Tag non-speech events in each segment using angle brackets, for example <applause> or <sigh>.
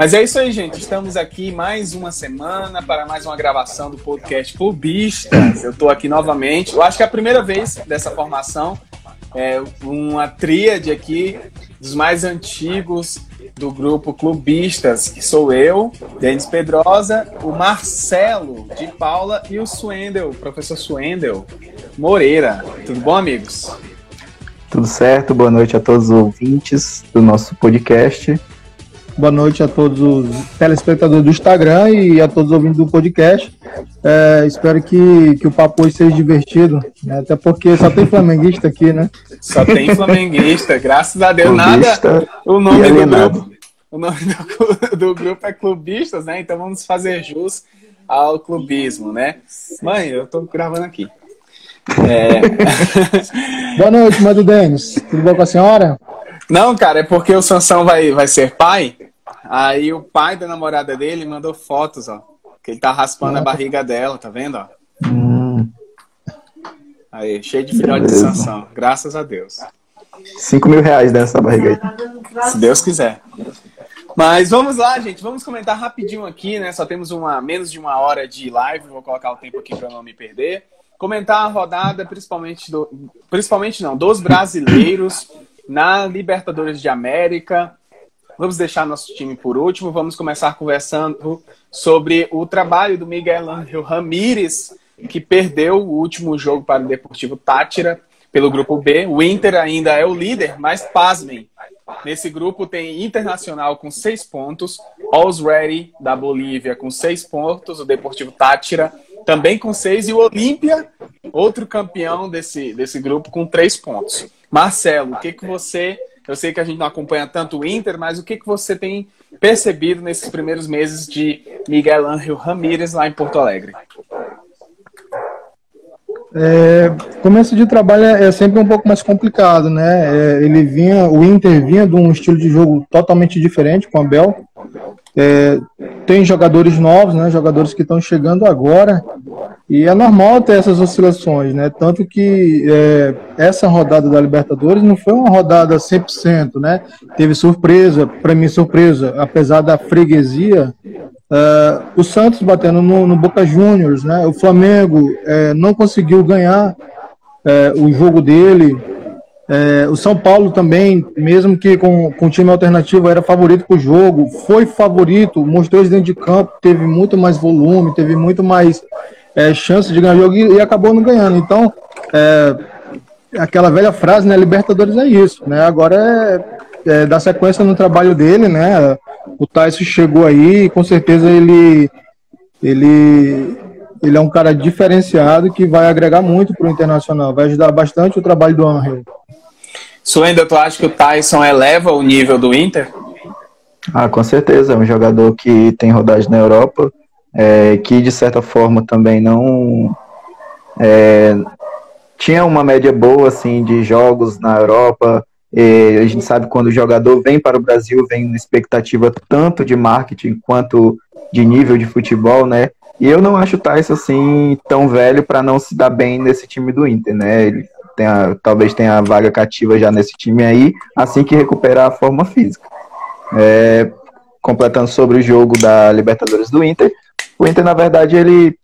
Mas é isso aí, gente. Estamos aqui mais uma semana para mais uma gravação do podcast Clubistas. Eu estou aqui novamente. Eu acho que é a primeira vez dessa formação. É uma tríade aqui dos mais antigos do grupo Clubistas, que sou eu, Denis Pedrosa, o Marcelo de Paula e o Suendel, professor Suendel Moreira. Tudo bom, amigos? Tudo certo, boa noite a todos os ouvintes do nosso podcast. Boa noite a todos os telespectadores do Instagram e a todos os ouvintes do podcast. É, espero que, que o papo hoje seja divertido, né? até porque só tem flamenguista aqui, né? Só tem flamenguista, <laughs> graças a Deus. Nada. O nome do grupo, o nome do, do, grupo é Clubistas, né? Então vamos fazer jus ao clubismo, né? Mãe, eu tô gravando aqui. É... <laughs> Boa noite, Mano Denis. Tudo bom com a senhora? Não, cara, é porque o Sansão vai, vai ser pai. Aí o pai da namorada dele mandou fotos, ó. Que ele tá raspando a barriga dela, tá vendo, ó? Hum. Aí, cheio de filhote de Sansão. Graças a Deus. 5 mil reais dessa barriga aí. Se Deus quiser. Mas vamos lá, gente. Vamos comentar rapidinho aqui, né? Só temos uma menos de uma hora de live. Vou colocar o tempo aqui para não me perder. Comentar a rodada, principalmente do, principalmente não, dos brasileiros na Libertadores de América. Vamos deixar nosso time por último. Vamos começar conversando sobre o trabalho do Miguel Ángel Ramírez, que perdeu o último jogo para o Deportivo Tátira pelo grupo B. O Inter ainda é o líder, mas pasmem. Nesse grupo tem Internacional com seis pontos, Alls Ready da Bolívia com seis pontos, o Deportivo Tátira também com seis e o Olímpia, outro campeão desse, desse grupo, com três pontos. Marcelo, o que, que você. Eu sei que a gente não acompanha tanto o Inter, mas o que, que você tem percebido nesses primeiros meses de Miguel Ángel Ramírez lá em Porto Alegre? É, começo de trabalho é sempre um pouco mais complicado, né? É, ele vinha, o Inter vinha de um estilo de jogo totalmente diferente com a Bel. É, tem jogadores novos, né? Jogadores que estão chegando agora e é normal ter essas oscilações, né? Tanto que é, essa rodada da Libertadores não foi uma rodada 100%, né? Teve surpresa, para mim surpresa, apesar da freguesia, uh, o Santos batendo no, no, Boca Juniors, né? O Flamengo uh, não conseguiu ganhar uh, o jogo dele. O São Paulo também, mesmo que com, com time alternativo, era favorito para o jogo, foi favorito, mostrou isso dentro de campo, teve muito mais volume, teve muito mais é, chance de ganhar o jogo e, e acabou não ganhando. Então, é, aquela velha frase, né? Libertadores é isso, né? Agora é, é dar sequência no trabalho dele, né? O Tyson chegou aí com certeza ele, ele, ele é um cara diferenciado que vai agregar muito para o Internacional, vai ajudar bastante o trabalho do Angel. Suenda, tu acha que o Tyson eleva o nível do Inter? Ah, com certeza, é um jogador que tem rodagem na Europa, é, que de certa forma também não é, tinha uma média boa assim de jogos na Europa. a gente sabe quando o jogador vem para o Brasil vem uma expectativa tanto de marketing quanto de nível de futebol, né? E eu não acho o Tyson assim tão velho para não se dar bem nesse time do Inter, né? Ele tem a, talvez tenha a vaga cativa já nesse time aí, assim que recuperar a forma física. É, completando sobre o jogo da Libertadores do Inter, o Inter, na verdade, ele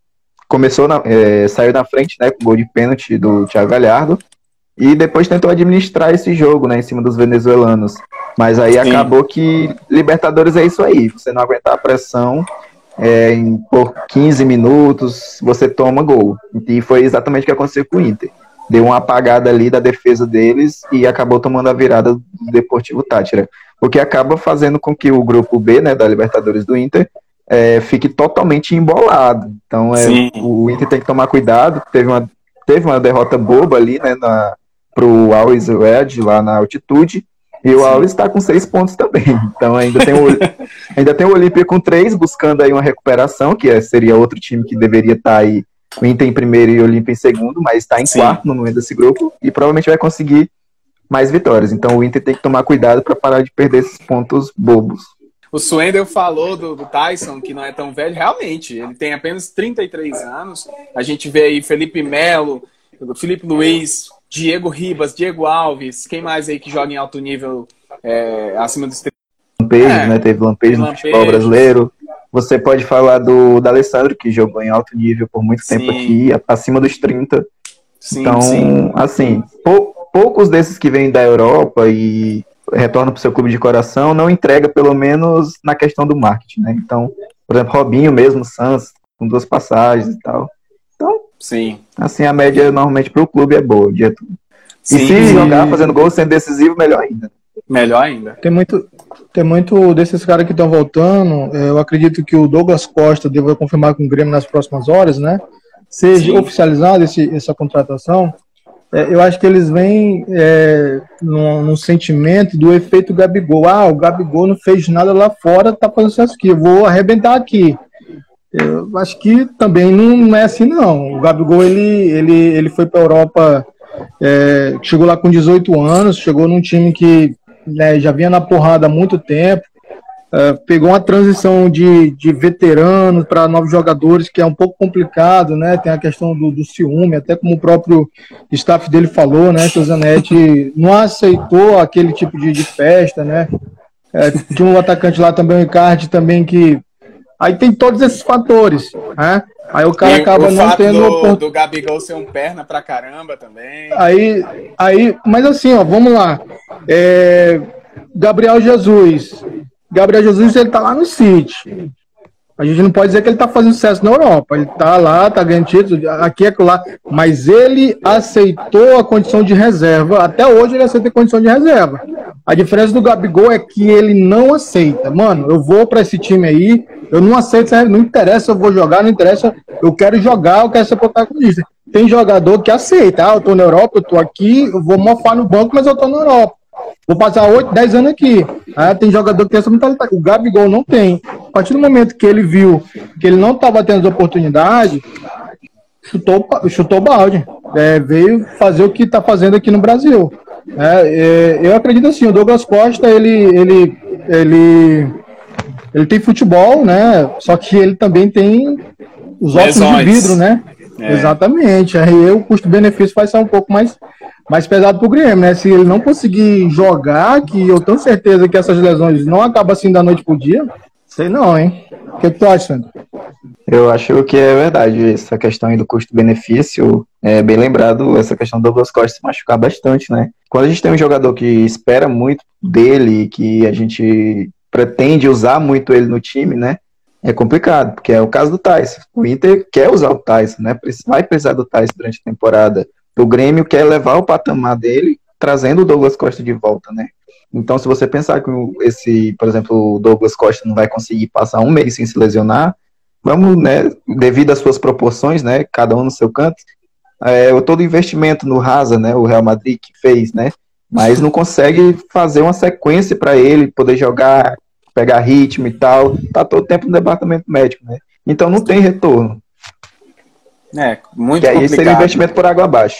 começou, na, é, saiu na frente, né, com gol de pênalti do Thiago Galhardo, e depois tentou administrar esse jogo, né, em cima dos venezuelanos. Mas aí Sim. acabou que Libertadores é isso aí, você não aguentar a pressão, é, em, por 15 minutos você toma gol. E foi exatamente o que aconteceu com o Inter. Deu uma apagada ali da defesa deles e acabou tomando a virada do Deportivo Tátira. O que acaba fazendo com que o grupo B, né, da Libertadores do Inter, é, fique totalmente embolado. Então é, o, Inter tem que tomar cuidado. Teve uma, teve uma derrota boba ali, né, na, pro Always Red lá na altitude. E o Alves está com seis pontos também. Então ainda tem o, <laughs> ainda tem o Olímpia com três, buscando aí uma recuperação, que é, seria outro time que deveria estar tá aí, o Inter em primeiro e o Olímpia em segundo, mas está em Sim. quarto no momento desse grupo e provavelmente vai conseguir mais vitórias. Então o Inter tem que tomar cuidado para parar de perder esses pontos bobos. O Swendel falou do, do, Tyson, que não é tão velho. Realmente, ele tem apenas 33 anos. A gente vê aí Felipe Melo, Felipe Luiz, Diego Ribas, Diego Alves. Quem mais aí que joga em alto nível é, acima dos 30? lampejos, é, né? Teve lampejos no futebol brasileiro. Você pode falar do, do Alessandro, que jogou em alto nível por muito sim. tempo aqui, acima dos 30. Sim, então, sim. assim, pou, poucos desses que vêm da Europa e retornam para o seu clube de coração não entrega, pelo menos, na questão do marketing, né? Então, por exemplo, Robinho mesmo, Sans, com duas passagens e tal. Então, sim. assim, a média normalmente para o clube é boa, dia tudo. Sim, e se jogar fazendo gol sendo decisivo, melhor ainda. Melhor ainda. Tem muito, tem muito desses caras que estão voltando. É, eu acredito que o Douglas Costa deve confirmar com o Grêmio nas próximas horas, né? Seja Sim. oficializada essa contratação. É, eu acho que eles vêm é, num, num, sentimento do efeito Gabigol. Ah, o Gabigol não fez nada lá fora, tá fazendo isso aqui, vou arrebentar aqui. Eu acho que também não é assim, não. O Gabigol, ele, ele, ele foi para a Europa, é, chegou lá com 18 anos, chegou num time que né, já vinha na porrada há muito tempo, é, pegou uma transição de, de veteranos para novos jogadores, que é um pouco complicado, né? Tem a questão do, do ciúme, até como o próprio staff dele falou, né? Que o Zanetti não aceitou aquele tipo de, de festa, né? É, tinha um atacante lá também, o Icardi, também, que. Aí tem todos esses fatores, né? Aí o cara e acaba o não tendo. Do, do Gabigol ser um perna pra caramba também. Aí, aí, mas assim, ó, vamos lá. É, Gabriel Jesus. Gabriel Jesus, ele tá lá no City. A gente não pode dizer que ele tá fazendo sucesso na Europa. Ele tá lá, tá ganhando título, aqui é lá. Mas ele aceitou a condição de reserva. Até hoje ele aceita a condição de reserva. A diferença do Gabigol é que ele não aceita. Mano, eu vou para esse time aí, eu não aceito, não interessa, eu vou jogar, não interessa, eu quero jogar, eu quero ser protagonista. Tem jogador que aceita, ah, eu tô na Europa, eu tô aqui, eu vou mofar no banco, mas eu tô na Europa. Vou passar 8, 10 anos aqui. Ah, tem jogador que tem essa mentalidade. O Gabigol não tem. A partir do momento que ele viu que ele não estava tendo as oportunidades, chutou, chutou balde. É, veio fazer o que está fazendo aqui no Brasil. É, é, eu acredito assim, o Douglas Costa, ele, ele, ele, ele tem futebol, né? Só que ele também tem os óculos de vidro, né? É. Exatamente. Aí o custo-benefício vai ser um pouco mais mais pesado pro Grêmio, né? Se ele não conseguir jogar, que eu tenho certeza que essas lesões não acabam assim da noite pro dia, sei não, hein? O que, que tu acha, Sandro? Eu acho que é verdade essa questão aí do custo-benefício. É bem lembrado essa questão do Douglas Costa se machucar bastante, né? Quando a gente tem um jogador que espera muito dele, que a gente pretende usar muito ele no time, né? É complicado, porque é o caso do Tyson. O Inter quer usar o Tyson, né? Vai precisar do Tyson durante a temporada o Grêmio quer levar o patamar dele, trazendo o Douglas Costa de volta, né? Então, se você pensar que esse, por exemplo, o Douglas Costa não vai conseguir passar um mês sem se lesionar, vamos, né, devido às suas proporções, né, cada um no seu canto, é, todo investimento no Rasa, né, o Real Madrid que fez, né, mas não consegue fazer uma sequência para ele poder jogar, pegar ritmo e tal, tá todo o tempo no departamento médico, né? Então não tem retorno. É, muito que aí complicado. seria investimento por água abaixo.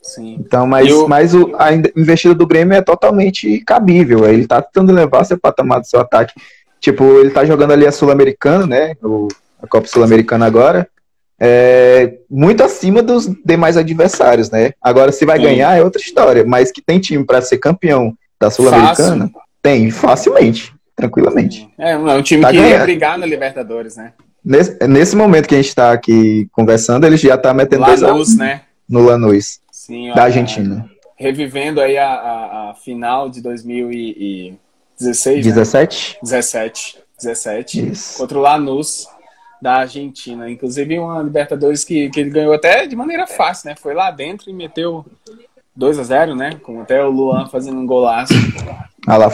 Sim. Então, mas, o... mas o, a investida do Grêmio é totalmente cabível. Ele tá tentando levar seu patamar do seu ataque. Tipo, ele tá jogando ali a Sul-Americana, né? O, a Copa Sul-Americana agora. É, muito acima dos demais adversários, né? Agora, se vai Sim. ganhar é outra história, mas que tem time para ser campeão da Sul-Americana, tem facilmente, tranquilamente. É, é um time tá que ganhando. ia brigar na Libertadores, né? Nesse, nesse momento que a gente está aqui conversando, ele já está metendo Lanús, dois né? no Lanús, Sim, da Argentina. Revivendo aí a, a, a, final de 2016, 17? Né? 17. 17. Isso. Contra o Lanús da Argentina. Inclusive uma Libertadores que, que ele ganhou até de maneira fácil, né? Foi lá dentro e meteu 2 a 0 né? Com até o Luan fazendo um golaço. Ah lá,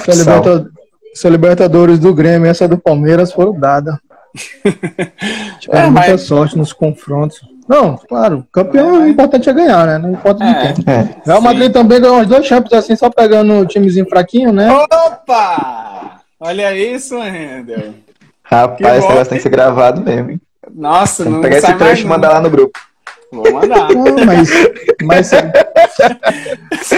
Essa Libertadores do Grêmio, essa do Palmeiras foram dadas. <laughs> Tiveram é, muita mas... sorte nos confrontos. Não, claro, campeão é, o importante é ganhar, né? Não importa é, de quem. É, Real Madrid sim. também ganhou os dois champions assim, só pegando timezinho fraquinho, né? Opa! Olha isso, Rendel. Rapaz, esse negócio tem que ser gravado mesmo, hein? Nossa, não pegar esse trecho e mandar lá no grupo. Vou mandar. Não, mas, mas,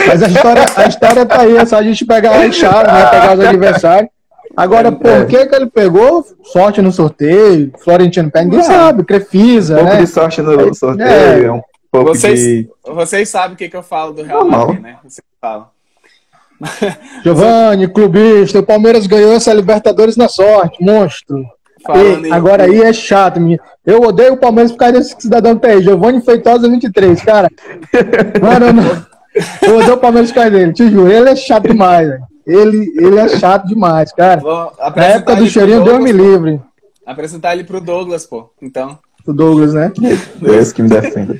mas a, história, a história tá aí, é só a gente pegar a chave, né? Pegar os adversários. Agora, é, por é. que, que ele pegou sorte no sorteio? Florentino Pé, ninguém sabe, Crefisa. Um pouco né? de sorte no sorteio, é, um pouco vocês, de... Vocês sabem o que, que eu falo do Real Madrid, né? Vocês falam. Giovanni, clubista, o Palmeiras ganhou essa Libertadores na sorte, monstro. Ei, agora aí é chato, minha. Eu odeio o Palmeiras por causa desse cidadão que tá aí, Giovanni Feitosa 23, cara. Mano, não, eu odeio o Palmeiras por causa dele, te juro. Ele é chato demais, velho. Ele, ele é chato demais, cara. Na época do cheirinho, Deus me livre. Apresentar ele pro Douglas, pô. Então. O Douglas, né? Deus que me defenda.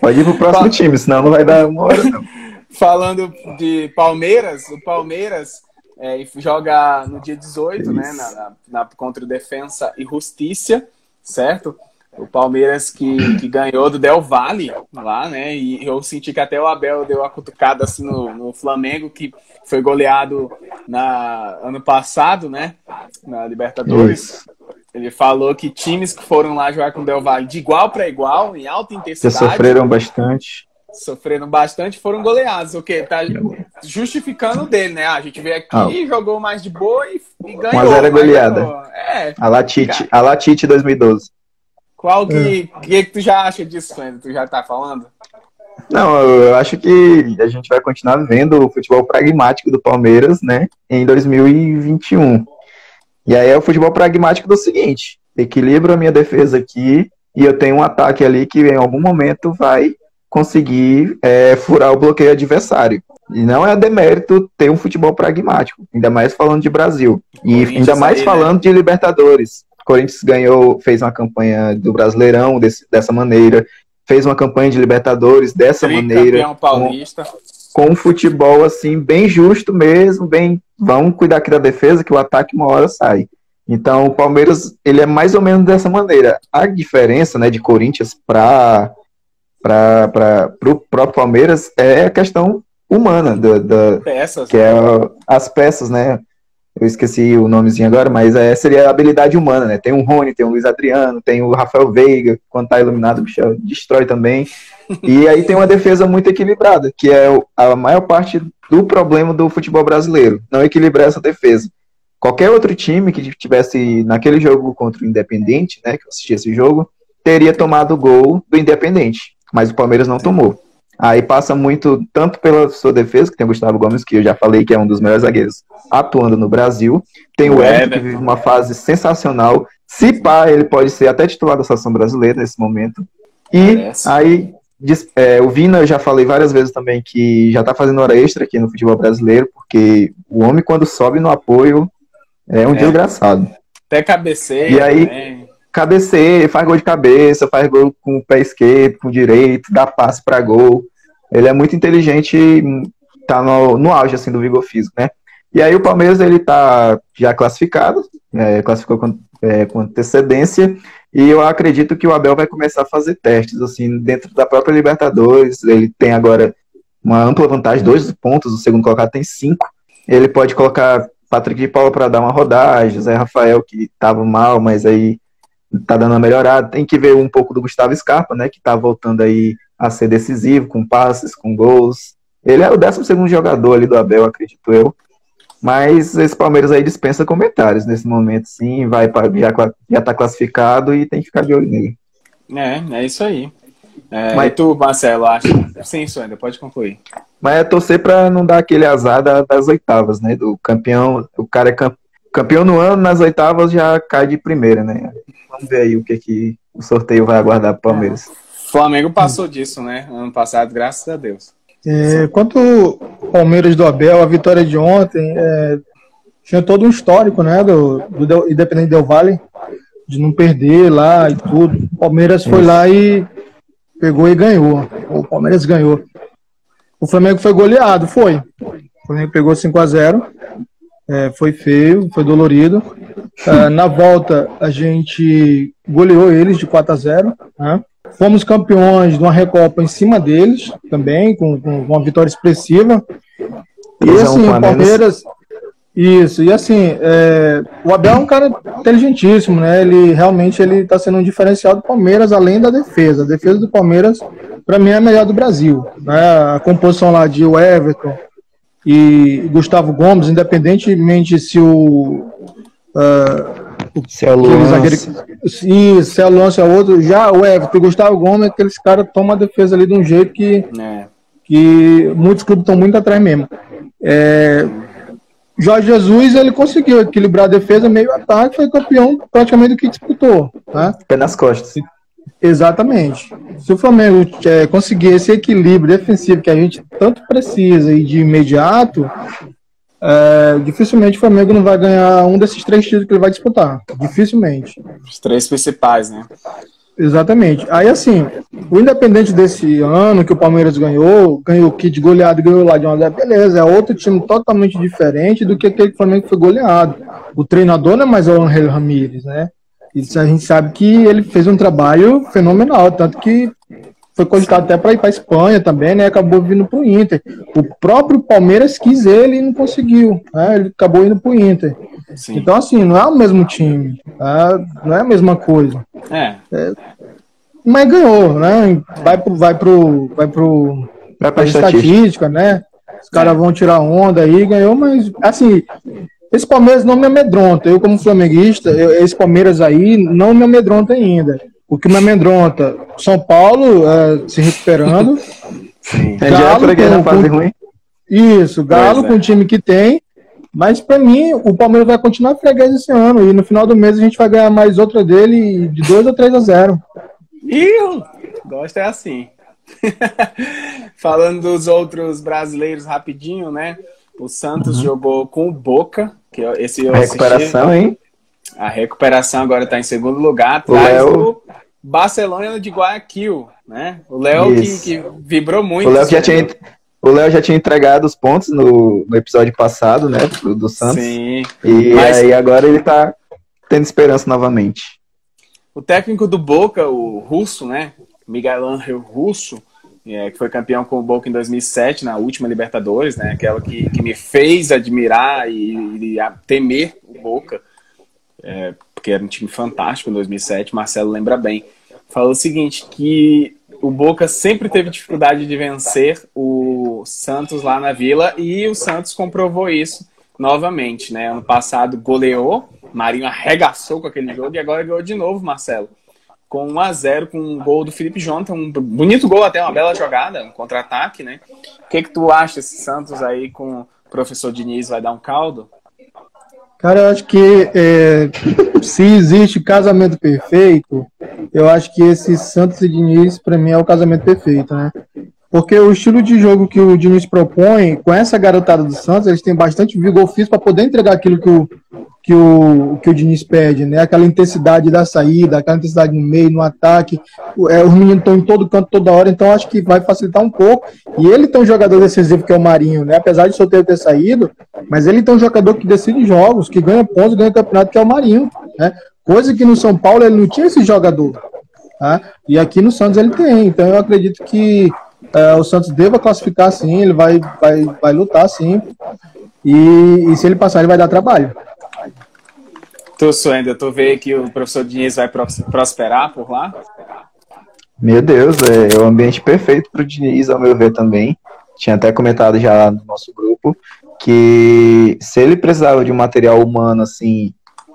Pode ir pro próximo time, senão não vai dar uma hora, não. Falando de Palmeiras, o Palmeiras é, joga no dia 18, né? Na, na, na, contra o Defensa e Justiça, certo? O Palmeiras que, que ganhou do Del Valle lá, né? E eu senti que até o Abel deu uma cutucada assim no, no Flamengo, que foi goleado na ano passado, né? Na Libertadores. Isso. Ele falou que times que foram lá jogar com o Del Valle de igual para igual, em alta intensidade. Já sofreram bastante. Sofreram bastante foram goleados. O que? Tá justificando dele, né? Ah, a gente veio aqui, ah. jogou mais de boa e, e ganhou. Mas era goleada. É. A Latite, a Latite 2012. Qual que, é. que, que tu já acha disso, Fernando? Tu já tá falando? Não, eu acho que a gente vai continuar vendo o futebol pragmático do Palmeiras, né, em 2021. E aí é o futebol pragmático do seguinte: equilibro a minha defesa aqui e eu tenho um ataque ali que em algum momento vai conseguir é, furar o bloqueio adversário. E não é demérito ter um futebol pragmático, ainda mais falando de Brasil. E ainda mais aí, né? falando né? de Libertadores. Corinthians ganhou, fez uma campanha do Brasileirão desse, dessa maneira, fez uma campanha de Libertadores dessa maneira. Paulista. Com, com um futebol assim bem justo mesmo, bem, vamos cuidar aqui da defesa que o ataque uma hora sai. Então o Palmeiras ele é mais ou menos dessa maneira. A diferença, né, de Corinthians para para o próprio Palmeiras é a questão humana da, da peças, que é as peças, né? eu esqueci o nomezinho agora, mas é, seria a habilidade humana, né? Tem o Rony, tem o Luiz Adriano, tem o Rafael Veiga, quando tá iluminado, o bicho destrói também. E aí tem uma defesa muito equilibrada, que é a maior parte do problema do futebol brasileiro, não equilibrar essa defesa. Qualquer outro time que tivesse naquele jogo contra o Independente, né, que eu assisti esse jogo, teria tomado o gol do Independente, mas o Palmeiras não tomou. Aí passa muito, tanto pela sua defesa, que tem o Gustavo Gomes, que eu já falei que é um dos melhores zagueiros atuando no Brasil. Tem o Everton, que vive uma fase sensacional. Se pá, ele pode ser até titular da seleção brasileira nesse momento. E Parece. aí, é, o Vina, eu já falei várias vezes também que já tá fazendo hora extra aqui no futebol brasileiro, porque o homem, quando sobe no apoio, é um é. desgraçado. Até cabeceia. E aí, também. Cabeceia, faz gol de cabeça, faz gol com o pé esquerdo, com o direito, dá passe para gol. Ele é muito inteligente e tá no, no auge assim, do vigor físico, né? E aí o Palmeiras ele tá já classificado, é, classificou com, é, com, antecedência, e eu acredito que o Abel vai começar a fazer testes assim dentro da própria Libertadores. Ele tem agora uma ampla vantagem, dois pontos, o segundo colocado tem cinco. Ele pode colocar Patrick de Paula para dar uma rodagem, Zé Rafael que estava mal, mas aí tá dando uma melhorada. Tem que ver um pouco do Gustavo Scarpa, né, que tá voltando aí a ser decisivo, com passes, com gols. Ele é o 12 jogador ali do Abel, acredito eu. Mas esse Palmeiras aí dispensa comentários nesse momento, sim. Vai pra, já, já tá classificado e tem que ficar de olho nele. É, é isso aí. É, Mas tu, Marcelo, acha? Sim, ainda pode concluir. Mas é torcer para não dar aquele azar das oitavas, né? Do campeão, o cara é campeão no ano, nas oitavas já cai de primeira, né? Vamos ver aí o que, que o sorteio vai aguardar pro Palmeiras. É. Flamengo passou disso, né? Ano passado, graças a Deus. É, quanto ao Palmeiras do Abel, a vitória de ontem é, tinha todo um histórico, né? Do, do Independente Del Vale, de não perder lá e tudo. O Palmeiras foi lá e pegou e ganhou. O Palmeiras ganhou. O Flamengo foi goleado, foi. O Flamengo pegou 5 a 0 é, foi feio, foi dolorido. É, na volta, a gente goleou eles de 4 a 0 né? Fomos campeões de uma Recopa em cima deles também, com, com uma vitória expressiva. E assim, o Palmeiras. Isso, e assim, é, o Abel é um cara inteligentíssimo, né? Ele realmente ele está sendo um diferencial do Palmeiras, além da defesa. A defesa do Palmeiras, para mim, é a melhor do Brasil. Né? A composição lá de Everton e Gustavo Gomes, independentemente se o. Uh, se é o zagueiro, se é o Lance é outro. Já o Everton, o Gustavo Gomes, aqueles caras tomam a defesa ali de um jeito que, é. que muitos clubes estão muito atrás mesmo. É, Jorge Jesus ele conseguiu equilibrar a defesa meio ataque, foi campeão praticamente do que disputou. Né? Pé nas costas. Exatamente. Se o Flamengo é, conseguir esse equilíbrio defensivo que a gente tanto precisa e de imediato, é, dificilmente o Flamengo não vai ganhar um desses três títulos que ele vai disputar. Dificilmente. Os três principais, né? Exatamente. Aí, assim, o independente desse ano que o Palmeiras ganhou, ganhou o kit goleado e ganhou lá de uma beleza, é outro time totalmente diferente do que aquele que o Flamengo foi goleado. O treinador não é mais o Angel Ramírez, né? Isso a gente sabe que ele fez um trabalho fenomenal, tanto que foi cogitado até para ir para Espanha também, né? Acabou vindo para o Inter. O próprio Palmeiras quis ele e não conseguiu, né? Ele acabou indo para o Inter. Sim. Então, assim, não é o mesmo time, tá? não é a mesma coisa. É. é mas ganhou, né? Vai pro, vai pro, vai pro, vai pra estatística, estatística né? Os caras vão tirar onda aí, ganhou, mas assim, esse Palmeiras não me amedronta. Eu, como flamenguista, eu, esse Palmeiras aí não me amedronta ainda. O que me amedronta, São Paulo é, se recuperando. <laughs> Sim. Galo, é com, fase com, ruim. Isso, Galo é. com o time que tem. Mas para mim, o Palmeiras vai continuar freguês esse ano. E no final do mês a gente vai ganhar mais outra dele de 2 ou 3 a 0. Ih, gosta é assim. <laughs> Falando dos outros brasileiros rapidinho, né? O Santos uhum. jogou com o Boca, que esse eu A recuperação, assisti. hein? A recuperação agora está em segundo lugar, atrás Léo... do Barcelona de Guayaquil, né? O Léo que, que, vibrou muito. O Léo já tinha, o Léo já tinha entregado os pontos no, no episódio passado, né? Do, do Santos. Sim. E mas... aí agora ele está tendo esperança novamente. O técnico do Boca, o russo, né? Miguel Angel Russo, é, que foi campeão com o Boca em 2007, na última Libertadores, né? Aquela que, que me fez admirar e, e temer o Boca, é, porque era um time fantástico em 2007. Marcelo lembra bem. Falou o seguinte: que o Boca sempre teve dificuldade de vencer o Santos lá na Vila e o Santos comprovou isso novamente, né? Ano passado goleou Marinho arregaçou com aquele jogo e agora ganhou de novo, Marcelo. Com 1 a 0 com um gol do Felipe Jonathan, um bonito gol até, uma bela jogada, um contra-ataque, né? O que, que tu acha esse Santos aí com o professor Diniz vai dar um caldo? Cara, eu acho que é, se existe casamento perfeito, eu acho que esse Santos e Diniz, para mim, é o casamento perfeito, né? Porque o estilo de jogo que o Diniz propõe, com essa garotada do Santos, eles têm bastante vigor físico para poder entregar aquilo que o, que o, que o Diniz pede, né? Aquela intensidade da saída, aquela intensidade no meio, no ataque. É, os meninos estão em todo canto toda hora, então acho que vai facilitar um pouco. E ele tem um jogador decisivo que é o Marinho, né? Apesar de solteiro ter saído, mas ele tem um jogador que decide jogos, que ganha pontos, ganha campeonato, que é o Marinho, né? Coisa que no São Paulo ele não tinha esse jogador. Tá? E aqui no Santos ele tem. Então eu acredito que é, o Santos deva classificar sim, ele vai, vai, vai lutar sim. E, e se ele passar, ele vai dar trabalho. Tu, Suenda, tu vê que o professor Diniz vai prosperar por lá? Meu Deus, é, é o ambiente perfeito para o Diniz, ao meu ver também. Tinha até comentado já no nosso grupo que se ele precisava de um material humano assim,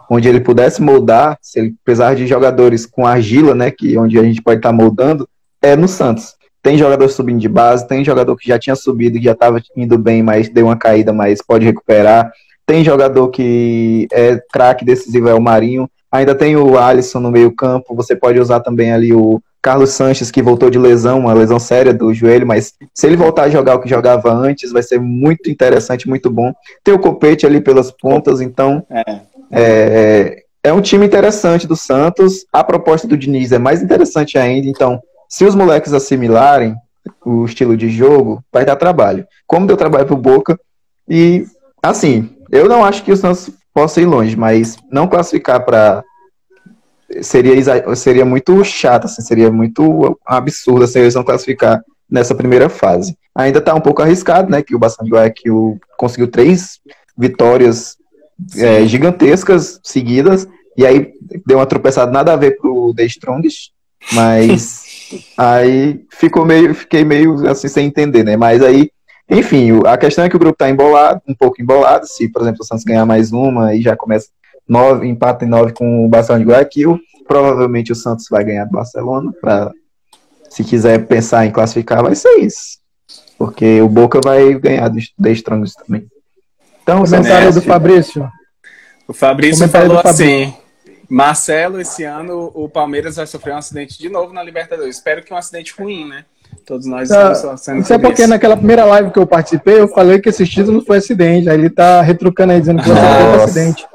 onde ele pudesse moldar, se ele precisar de jogadores com argila, né, que onde a gente pode estar tá moldando, é no Santos. Tem jogador subindo de base, tem jogador que já tinha subido e já estava indo bem, mas deu uma caída, mas pode recuperar. Tem jogador que é craque decisivo, é o Marinho. Ainda tem o Alisson no meio-campo. Você pode usar também ali o Carlos Sanches, que voltou de lesão, uma lesão séria do joelho, mas se ele voltar a jogar o que jogava antes, vai ser muito interessante, muito bom. Tem o Copete ali pelas pontas, então é, é, é um time interessante do Santos. A proposta do Diniz é mais interessante ainda, então se os moleques assimilarem o estilo de jogo, vai dar trabalho. Como deu trabalho pro Boca. E, assim, eu não acho que o Santos possa ir longe, mas não classificar para seria seria muito chato, assim, seria muito absurdo assim, eles não classificar nessa primeira fase. Ainda está um pouco arriscado, né? Que o Bastante Guayaquil conseguiu três vitórias é, gigantescas seguidas e aí deu uma tropeçada nada a ver pro The Strongest, mas <laughs> Aí ficou meio, fiquei meio assim sem entender, né? Mas aí, enfim, a questão é que o grupo tá embolado, um pouco embolado. Se, por exemplo, o Santos ganhar mais uma e já começa nove, empata em nove com o Barcelona de Guayaquil, provavelmente o Santos vai ganhar do Barcelona. Pra, se quiser pensar em classificar, vai ser isso. Porque o Boca vai ganhar The Strongest também. Então, comentário do Fabrício. O Fabrício falou assim: Marcelo, esse ano o Palmeiras vai sofrer um acidente de novo na Libertadores. Espero que um acidente ruim, né? Todos nós tá, estamos torcendo Isso é porque isso. naquela primeira live que eu participei, eu falei que esse título foi acidente. Aí ele tá retrucando aí, dizendo que foi acidente.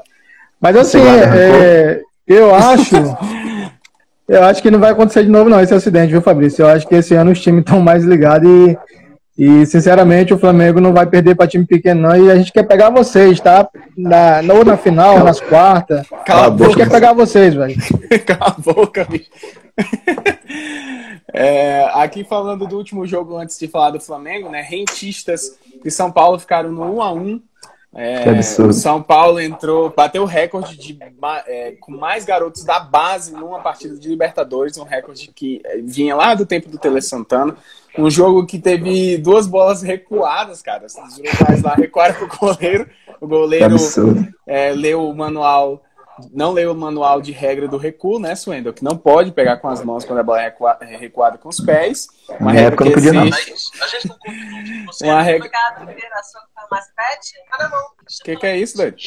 Mas assim, é, eu acho. eu acho que não vai acontecer de novo, não, esse acidente, viu, Fabrício? Eu acho que esse ano os times estão mais ligados e e, sinceramente, o Flamengo não vai perder para time pequeno, não. E a gente quer pegar vocês, tá? Na, ou na final, ou nas quartas. Cala a boca. A gente quer pegar vocês, velho. <laughs> Cala a boca, bicho. <laughs> É, aqui falando do último jogo antes de falar do Flamengo, né? Rentistas de São Paulo ficaram no 1 a 1 é, o São Paulo entrou, bateu o recorde de, é, com mais garotos da base numa partida de Libertadores, um recorde que é, vinha lá do tempo do Tele Santana. Um jogo que teve duas bolas recuadas, cara. Os rivais lá recuaram pro goleiro. O goleiro é, leu o manual não leu o manual de regra do recuo, né, Swendel? Que não pode pegar com as mãos quando a bola é recuada com os pés. Uma regra época que não podia, não. Uma regra... O que, que é isso, doido?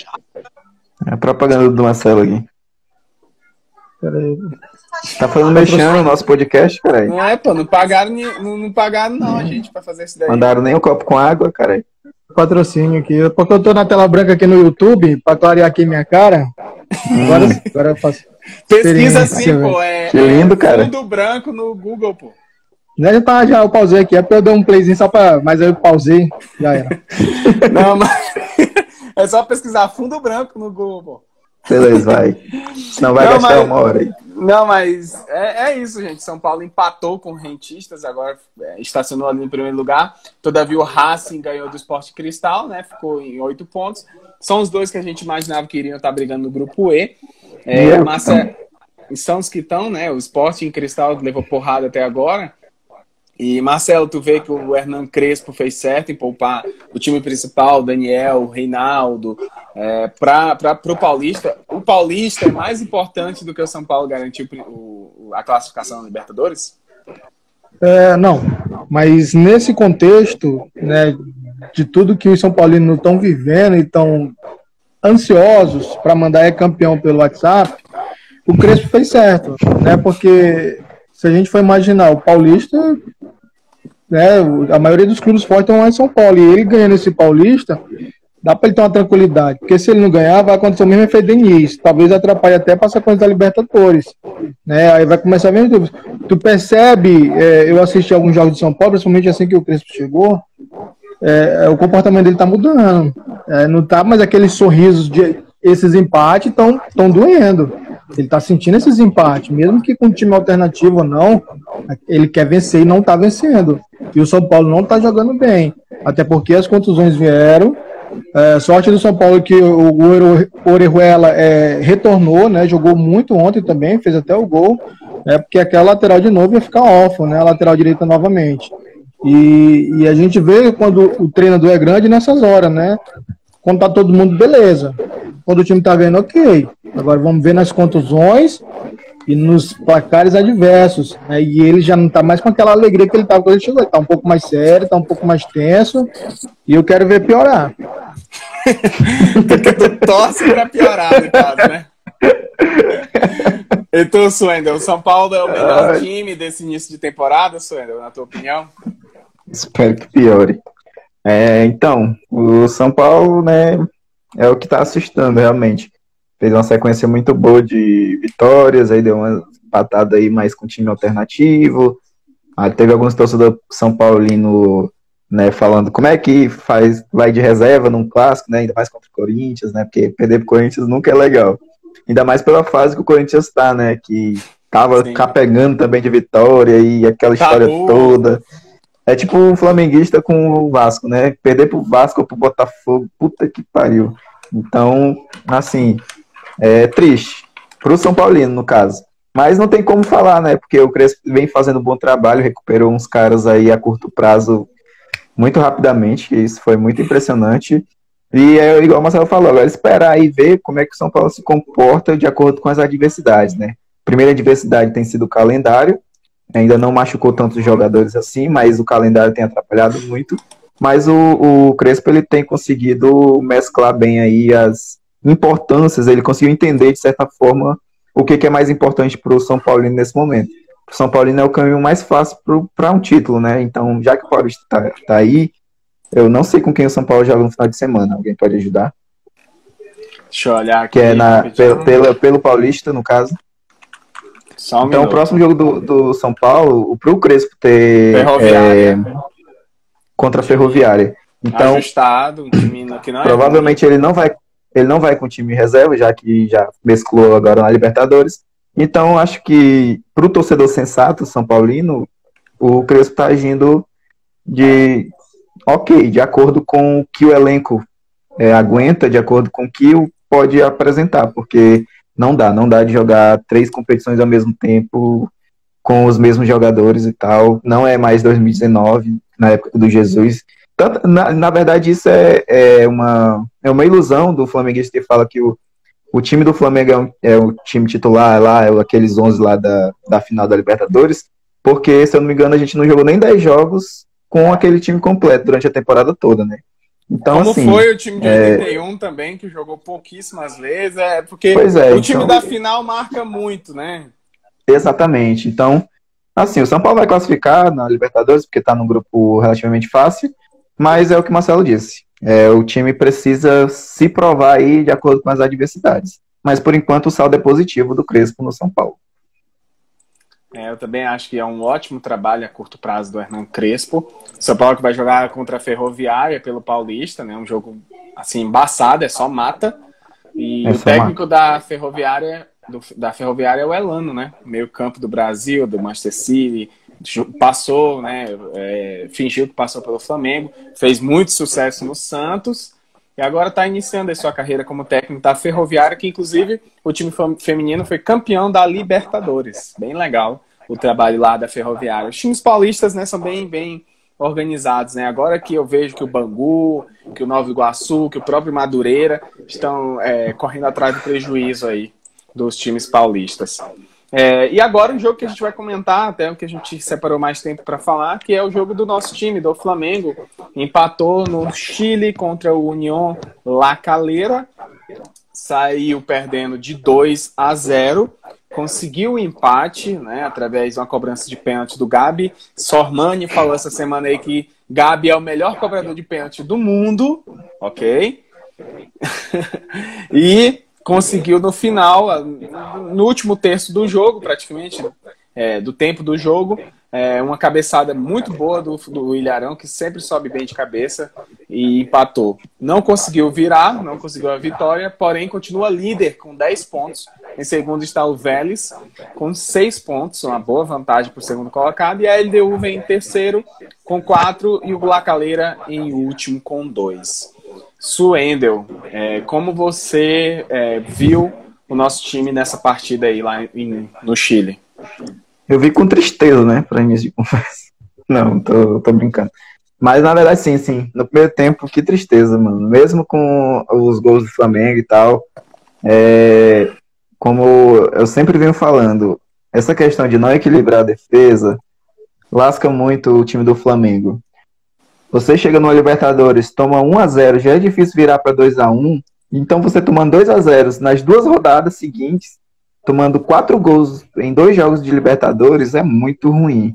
É a propaganda do Marcelo aqui. Peraí. Tá fazendo mexendo no nosso podcast, cara? Não é, pô, não pagaram, não, não pagaram não, a gente, pra fazer isso daí. Mandaram nem um copo com água, cara. Patrocínio aqui. Porque eu tô na tela branca aqui no YouTube, pra clarear aqui minha cara. Agora, agora eu faço. Pesquisa assim, pô. É, que lindo, é cara. Fundo branco no Google, pô. Já, tá, já eu pausei aqui, é porque eu dei um playzinho só pra. Mas aí eu pausei, já era. <laughs> Não, mas. <laughs> É só pesquisar fundo branco no Google, pô. Beleza, vai. Senão vai não, gastar mas, uma hora aí. Não, mas é, é, isso, gente. São Paulo empatou com rentistas, agora é, estacionou ali no primeiro lugar. Todavia o Racing ganhou do Esporte Cristal, né? Ficou em oito pontos. São os dois que a gente imaginava que iriam estar brigando no grupo E. É, Massa, são os que estão, né? O Esporte em Cristal levou porrada até agora. E Marcelo, tu vê que o Hernan Crespo fez certo em poupar o time principal, Daniel, Reinaldo, é, para o Paulista. O Paulista é mais importante do que o São Paulo garantir o, a classificação na Libertadores? É, não, mas nesse contexto, né, de tudo que os São Paulinos estão vivendo e estão ansiosos para mandar é campeão pelo WhatsApp, o Crespo fez certo, né? Porque se a gente for imaginar, o Paulista, né, a maioria dos clubes fortes estão lá em São Paulo, e ele ganhando esse Paulista, dá para ele ter uma tranquilidade, porque se ele não ganhar, vai acontecer o mesmo efeito Deniz, talvez atrapalhe até para essa coisa da Libertadores, né, aí vai começar a ver tu, tu percebe, é, eu assisti alguns jogos de São Paulo, principalmente assim que o Crespo chegou, é, é o comportamento dele tá mudando, é, não tá mais aqueles sorrisos de esses empates estão doendo. Ele está sentindo esses empates, mesmo que com time alternativo ou não, ele quer vencer e não está vencendo. E o São Paulo não está jogando bem, até porque as contusões vieram. É, sorte do São Paulo que o Orejuela é, retornou, né? Jogou muito ontem também, fez até o gol. É porque aquela lateral de novo ia ficar órfão, né? A lateral direita novamente. E, e, a gente vê quando o treinador é grande nessas horas, né? Quando tá todo mundo, beleza. Quando o time tá vendo, ok. Agora vamos ver nas contusões e nos placares adversos. Né? E ele já não tá mais com aquela alegria que ele tava quando ele chegou. Ele tá um pouco mais sério, tá um pouco mais tenso. E eu quero ver piorar. <laughs> Porque tu torce pra piorar, no caso, né? E tu, Swendel, o São Paulo é o melhor time desse início de temporada, Swendel, na tua opinião? Espero que piore. É, então, o São Paulo, né, é o que está assustando realmente. Fez uma sequência muito boa de vitórias, aí deu uma patada aí mais com time alternativo. Aí teve alguns torcedores São Paulino, né, falando como é que faz, vai de reserva num clássico, né, ainda mais contra o Corinthians, né, porque perder pro Corinthians nunca é legal. Ainda mais pela fase que o Corinthians está, né, que tava Sim. capegando também de vitória e aquela história toda. É tipo um flamenguista com o Vasco, né? Perder pro Vasco ou pro Botafogo, puta que pariu. Então, assim, é triste. Pro São Paulino, no caso. Mas não tem como falar, né? Porque o Crespo vem fazendo um bom trabalho, recuperou uns caras aí a curto prazo muito rapidamente, isso foi muito impressionante. E é igual o Marcelo falou, agora esperar e ver como é que o São Paulo se comporta de acordo com as adversidades, né? Primeira adversidade tem sido o calendário, ainda não machucou tantos jogadores assim, mas o calendário tem atrapalhado muito. Mas o, o Crespo ele tem conseguido mesclar bem aí as importâncias, ele conseguiu entender de certa forma o que, que é mais importante para o São Paulino nesse momento. O São Paulino é o caminho mais fácil para um título, né? Então, já que o Paulista está tá aí, eu não sei com quem o São Paulo joga no final de semana. Alguém pode ajudar? Deixa eu olhar aqui. Que é na, pelo, pelo, pelo Paulista, no caso. Um então, minuto. o próximo jogo do, do São Paulo, para o Crespo ter. Ferroviária. É, contra a Ferroviária. Então, Ajustado, um time que não é provavelmente ele não vai ele não vai com o time reserva, já que já mesclou agora na Libertadores. Então, acho que para o torcedor sensato, São Paulino, o Crespo está agindo de ok, de acordo com o que o elenco é, aguenta, de acordo com o que o pode apresentar, porque não dá, não dá de jogar três competições ao mesmo tempo com os mesmos jogadores e tal. Não é mais 2019, na época do Jesus. Tanto, na, na verdade, isso é, é, uma, é uma ilusão do flamenguista que fala que o, o time do Flamengo é, um, é o time titular lá, é aqueles 11 lá da, da final da Libertadores, porque, se eu não me engano, a gente não jogou nem 10 jogos com aquele time completo durante a temporada toda, né? Então, Como assim, foi o time de 81 é... também, que jogou pouquíssimas vezes, é porque é, o time então... da final marca muito, né? Exatamente. Então, assim, o São Paulo vai classificar na Libertadores, porque está num grupo relativamente fácil, mas é o que o Marcelo disse. É, o time precisa se provar aí de acordo com as adversidades. Mas por enquanto o saldo é positivo do Crespo no São Paulo. É, eu também acho que é um ótimo trabalho a curto prazo do Hernan Crespo. São Paulo que vai jogar contra a Ferroviária pelo Paulista, né? Um jogo assim embaçado, é só mata. E é o técnico mata. da Ferroviária do, da Ferroviária é o Elano, né? Meio campo do Brasil, do Manchester City, passou, né? É, fingiu que passou pelo Flamengo, fez muito sucesso no Santos e agora está iniciando a sua carreira como técnico da Ferroviária, que inclusive o time feminino foi campeão da Libertadores. Bem legal o trabalho lá da Ferroviária. Os times paulistas, né, são bem, bem organizados, né? Agora que eu vejo que o Bangu, que o Nova Iguaçu, que o próprio Madureira estão é, correndo atrás do prejuízo aí dos times paulistas. É, e agora um jogo que a gente vai comentar, até o que a gente separou mais tempo para falar, que é o jogo do nosso time, do Flamengo. Empatou no Chile contra o União La Calera, saiu perdendo de 2 a 0, conseguiu o empate, né, através de uma cobrança de pênalti do Gabi. Sormani falou essa semana aí que Gabi é o melhor cobrador de pênalti do mundo, ok? <laughs> e conseguiu no final, no último terço do jogo, praticamente, é, do tempo do jogo, é, uma cabeçada muito boa do, do Ilharão, que sempre sobe bem de cabeça e empatou. Não conseguiu virar, não conseguiu a vitória, porém continua líder com 10 pontos. Em segundo está o Vélez, com 6 pontos, uma boa vantagem para o segundo colocado. E a LDU vem em terceiro, com 4, e o Blacaleira em último, com 2. Suendel, é, como você é, viu o nosso time nessa partida aí lá em, no Chile? Eu vi com tristeza, né, para início de conversa. <laughs> Não, tô, tô brincando. Mas na verdade, sim, sim. No primeiro tempo, que tristeza, mano. Mesmo com os gols do Flamengo e tal, é, como eu sempre venho falando, essa questão de não equilibrar a defesa lasca muito o time do Flamengo. Você chega no Libertadores, toma 1 a 0 já é difícil virar para 2 a 1 Então você tomando 2 a 0 nas duas rodadas seguintes, tomando quatro gols em dois jogos de Libertadores, é muito ruim.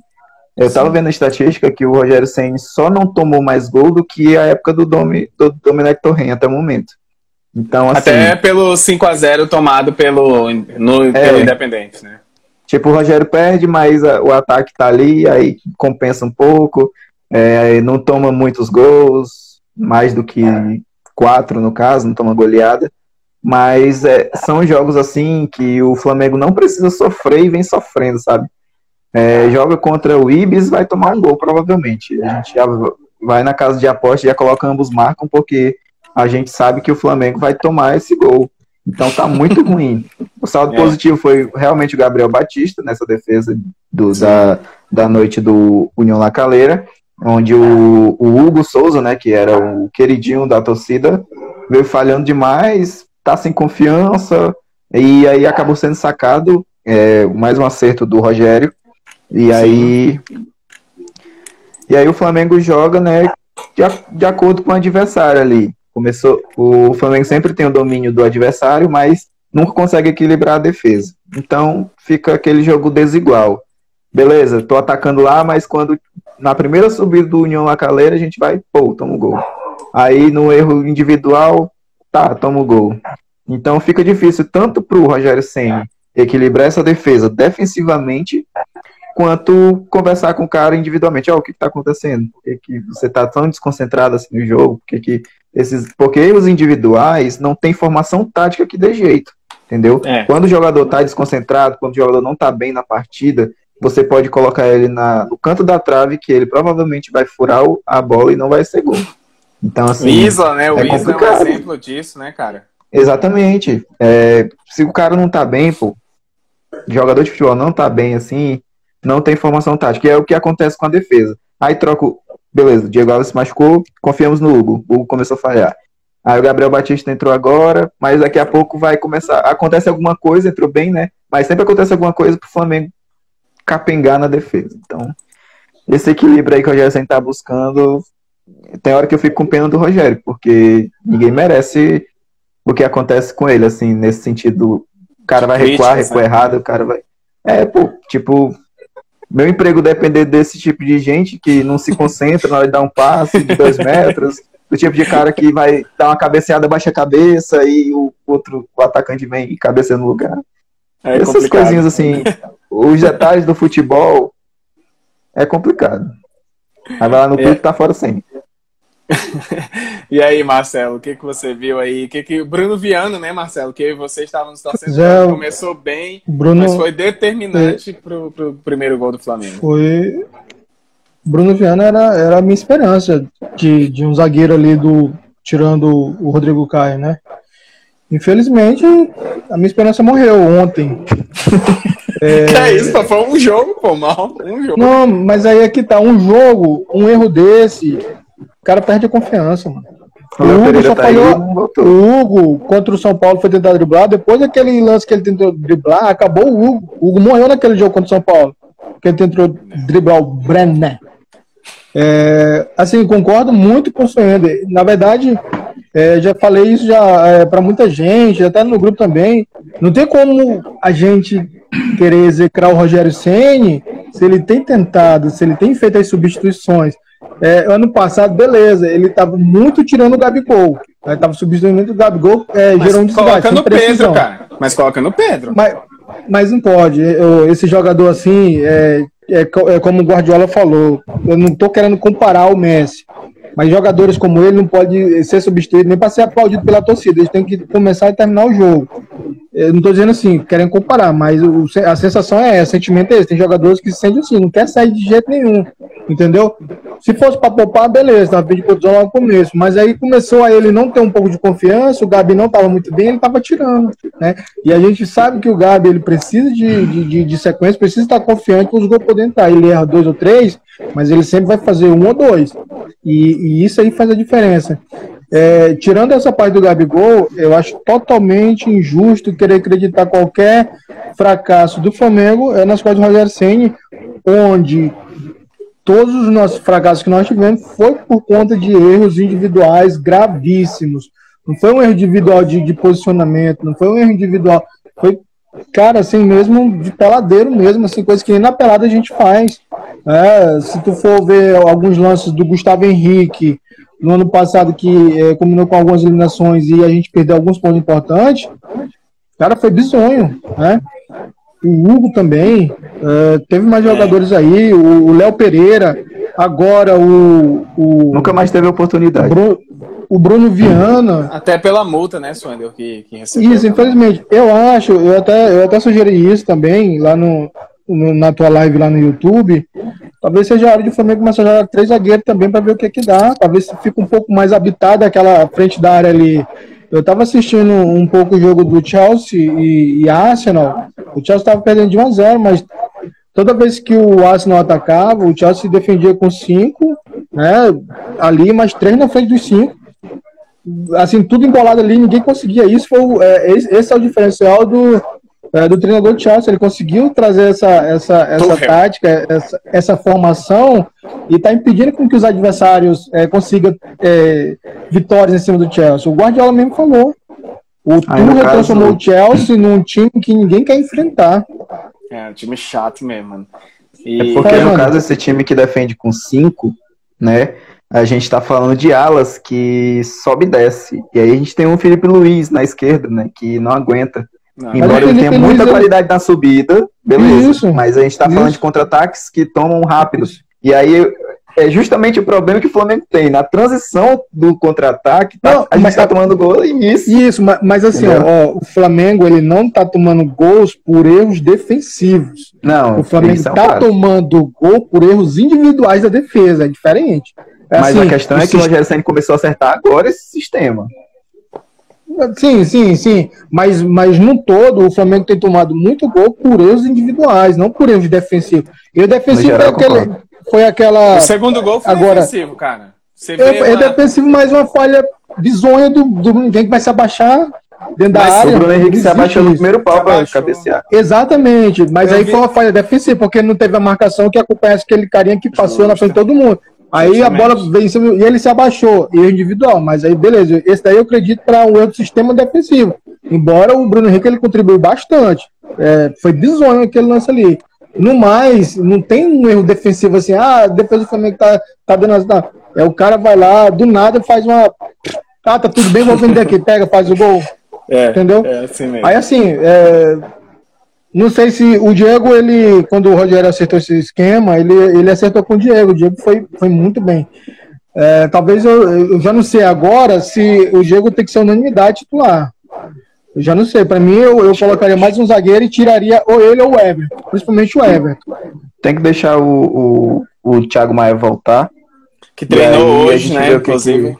Eu estava vendo a estatística que o Rogério Senna só não tomou mais gol do que a época do, Domi, do Domenech Torren até o momento. Então, assim, Até pelo 5 a 0 tomado pelo, no, é, pelo Independente, né? Tipo, o Rogério perde, mas a, o ataque tá ali, aí compensa um pouco é, não toma muitos gols, mais do que quatro no caso, não toma goleada. Mas é, são jogos assim que o Flamengo não precisa sofrer e vem sofrendo, sabe? É, joga contra o Ibis, vai tomar um gol, provavelmente. A gente já vai na casa de aposta, já coloca ambos marcam, porque a gente sabe que o Flamengo vai tomar esse gol. Então tá muito <laughs> ruim. O saldo é. positivo foi realmente o Gabriel Batista nessa defesa do, da, da noite do União La Calera onde o, o, Hugo Souza, né, que era o queridinho da torcida, veio falhando demais, tá sem confiança, e aí acabou sendo sacado, é, mais um acerto do Rogério, E aí. E aí o Flamengo joga, né, de, de acordo com o adversário ali. Começou, o Flamengo sempre tem o domínio do adversário, mas nunca consegue equilibrar a defesa. Então fica aquele jogo desigual. Beleza, tô atacando lá, mas quando na primeira subida do União Lacaleira a gente vai, pô, toma o gol. Aí no erro individual, tá, toma o gol. Então fica difícil tanto pro Rogério Senna equilibrar essa defesa defensivamente, quanto conversar com o cara individualmente. Ó, oh, o que, está acontecendo? Por que, que você está tão desconcentrado assim no jogo? Por que, que esses... Porque os individuais não têm formação tática que dê jeito. Entendeu? É. Quando o jogador está desconcentrado, quando o jogador não está bem na partida, você pode colocar ele na, no canto da trave, que ele provavelmente vai furar a bola e não vai ser gol. Então, assim. Isla, né? O é complicado. é um exemplo disso, né, cara? Exatamente. É, se o cara não tá bem, pô, jogador de futebol não tá bem assim, não tem formação tática, que é o que acontece com a defesa. Aí troca, beleza, o Diego Alves se machucou, confiamos no Hugo, o Hugo começou a falhar. Aí o Gabriel Batista entrou agora, mas daqui a pouco vai começar, acontece alguma coisa, entrou bem, né? Mas sempre acontece alguma coisa pro Flamengo capengar na defesa. Então, esse equilíbrio aí que o Rogério tá buscando, tem hora que eu fico com pena do Rogério, porque ninguém merece o que acontece com ele, assim, nesse sentido. O cara vai recuar, recuar errado, o cara vai. É, pô, tipo, meu emprego depender desse tipo de gente que não se concentra na hora de dar um passe de dois <laughs> metros, do tipo de cara que vai dar uma cabeceada, baixa a cabeça e o outro, o atacante vem e cabeceia no lugar. É Essas coisinhas assim, <laughs> os detalhes do futebol é complicado. Aí vai lá no clube é. tá fora sempre. <laughs> e aí, Marcelo, o que, que você viu aí? O que que Bruno Viano, né, Marcelo? Que você estava nos torcendo, Já, começou bem, Bruno, mas foi determinante é, para o primeiro gol do Flamengo. Foi. Bruno Viano era, era a minha esperança de, de um zagueiro ali do tirando o Rodrigo Caio, né? Infelizmente, a minha esperança morreu ontem. <laughs> é... Que é isso, foi um jogo, pô, mal. Um jogo. Não, mas aí é que tá, um jogo, um erro desse, o cara perde a confiança, mano. O Hugo só tá falhou. o Hugo contra o São Paulo foi tentar driblar. Depois daquele lance que ele tentou driblar, acabou o Hugo. O Hugo morreu naquele jogo contra o São Paulo. Que ele tentou driblar o Brenner. É, assim, concordo muito com o Soender. Na verdade, é, já falei isso já é, para muita gente, até no grupo também. Não tem como a gente querer execrar o Rogério Ceni se ele tem tentado, se ele tem feito as substituições é, ano passado, beleza, ele estava muito tirando o Gabigol. Ele estava substituindo o Gabigol, é, gerou um desgaste. Coloca no Pedro, cara. Mas coloca no Pedro. Mas, mas não pode. Esse jogador assim, é, é, é como o Guardiola falou, eu não estou querendo comparar o Messi. Mas jogadores como ele não pode ser substituído nem para ser aplaudido pela torcida. Eles têm que começar e terminar o jogo. Eu não estou dizendo assim, querem comparar, mas o, a sensação é essa, o sentimento é esse. Tem jogadores que se sentem assim, não quer sair de jeito nenhum. Entendeu? Se fosse para poupar, beleza, tava pedindo produção lá no começo. Mas aí começou a ele não ter um pouco de confiança, o Gabi não estava muito bem, ele estava tirando. Né? E a gente sabe que o Gabi ele precisa de, de, de, de sequência, precisa estar confiante os gols poderem entrar. Ele erra dois ou três, mas ele sempre vai fazer um ou dois. E, e isso aí faz a diferença. É, tirando essa parte do Gabigol, eu acho totalmente injusto querer acreditar qualquer fracasso do Flamengo é nas costas do Rogério Senni, onde todos os nossos fracassos que nós tivemos foi por conta de erros individuais gravíssimos. Não foi um erro individual de, de posicionamento, não foi um erro individual, foi cara, assim mesmo, de peladeiro mesmo, assim, coisa que nem na pelada a gente faz. É, se tu for ver alguns lances do Gustavo Henrique no ano passado, que é, combinou com algumas eliminações e a gente perdeu alguns pontos importantes, cara, foi bizonho, né? O Hugo também, é, teve mais jogadores aí, o Léo Pereira, agora o, o. Nunca mais teve oportunidade. Bruno, o Bruno Viana. Até pela multa, né, Swandel, que, que recebeu. Isso, infelizmente. Eu acho, eu até, eu até sugeri isso também lá no, no, na tua live lá no YouTube. Talvez seja a hora de o Flamengo começar a jogar três zagueiros também para ver o que que dá. Talvez fique um pouco mais habitado aquela frente da área ali. Eu estava assistindo um pouco o jogo do Chelsea e, e Arsenal. O Chelsea estava perdendo de 1 a 0, mas toda vez que o Arsenal atacava, o Chelsea defendia com cinco, né? Ali, mais três na frente dos cinco. Assim, tudo embolado ali, ninguém conseguia isso. Foi, é, esse é o diferencial do, é, do treinador de Chelsea. Ele conseguiu trazer essa, essa, essa tática, essa, essa formação e está impedindo com que os adversários é, consigam é, vitórias em cima do Chelsea. O Guardiola mesmo falou. O Tuchel transformou o Chelsea num time que ninguém quer enfrentar. É, um time chato mesmo, mano. E... É porque, no caso, esse time que defende com cinco, né? A gente tá falando de alas que sobe e desce. E aí a gente tem um Felipe Luiz na esquerda, né? Que não aguenta. Não. Embora ele tenha muita Luiz qualidade é... na subida, beleza. Isso, mas a gente tá isso. falando de contra-ataques que tomam rápidos. E aí é justamente o problema que o Flamengo tem. Na transição do contra-ataque, tá, a gente está tomando gol e isso. Isso, mas, mas assim, ó, o Flamengo ele não está tomando gols por erros defensivos. Não. O Flamengo está é um tomando gol por erros individuais da defesa. É diferente. É mas assim, a questão é que o Rogério Senna começou a acertar agora esse sistema. Sim, sim, sim. Mas, mas no todo, o Flamengo tem tomado muito gol por erros individuais, não por erros defensivos. E o defensivo geral, é aquele foi aquela. O segundo gol foi Agora, defensivo, cara. Você é, é defensivo, mas uma falha bizonha do, do ninguém que vai se abaixar dentro mas da área. O Bruno Henrique se abaixou no primeiro pau para cabecear. Exatamente, mas Eu aí vi. foi uma falha defensiva, porque não teve a marcação que acompanha aquele carinha que passou na frente de todo mundo. Aí a bola venceu e ele se abaixou, erro individual, mas aí beleza. Esse daí eu acredito para um erro do sistema defensivo. Embora o Bruno Henrique ele contribuiu bastante. É, foi bizonho aquele lance ali. No mais, não tem um erro defensivo assim, ah, depois do Flamengo tá, tá dando as. É o cara vai lá, do nada faz uma. Ah, tá tudo bem, vou vender aqui, pega, faz o gol. É, entendeu? É assim mesmo. Aí assim, é, não sei se o Diego, ele, quando o Rogério acertou esse esquema, ele, ele acertou com o Diego. O Diego foi, foi muito bem. É, talvez eu, eu já não sei agora se o Diego tem que ser unanimidade titular. Eu já não sei. Para mim, eu, eu colocaria mais um zagueiro e tiraria ou ele ou o Everton. Principalmente o Everton. Tem que deixar o, o, o Thiago Maia voltar. Que treinou hoje, né? Inclusive.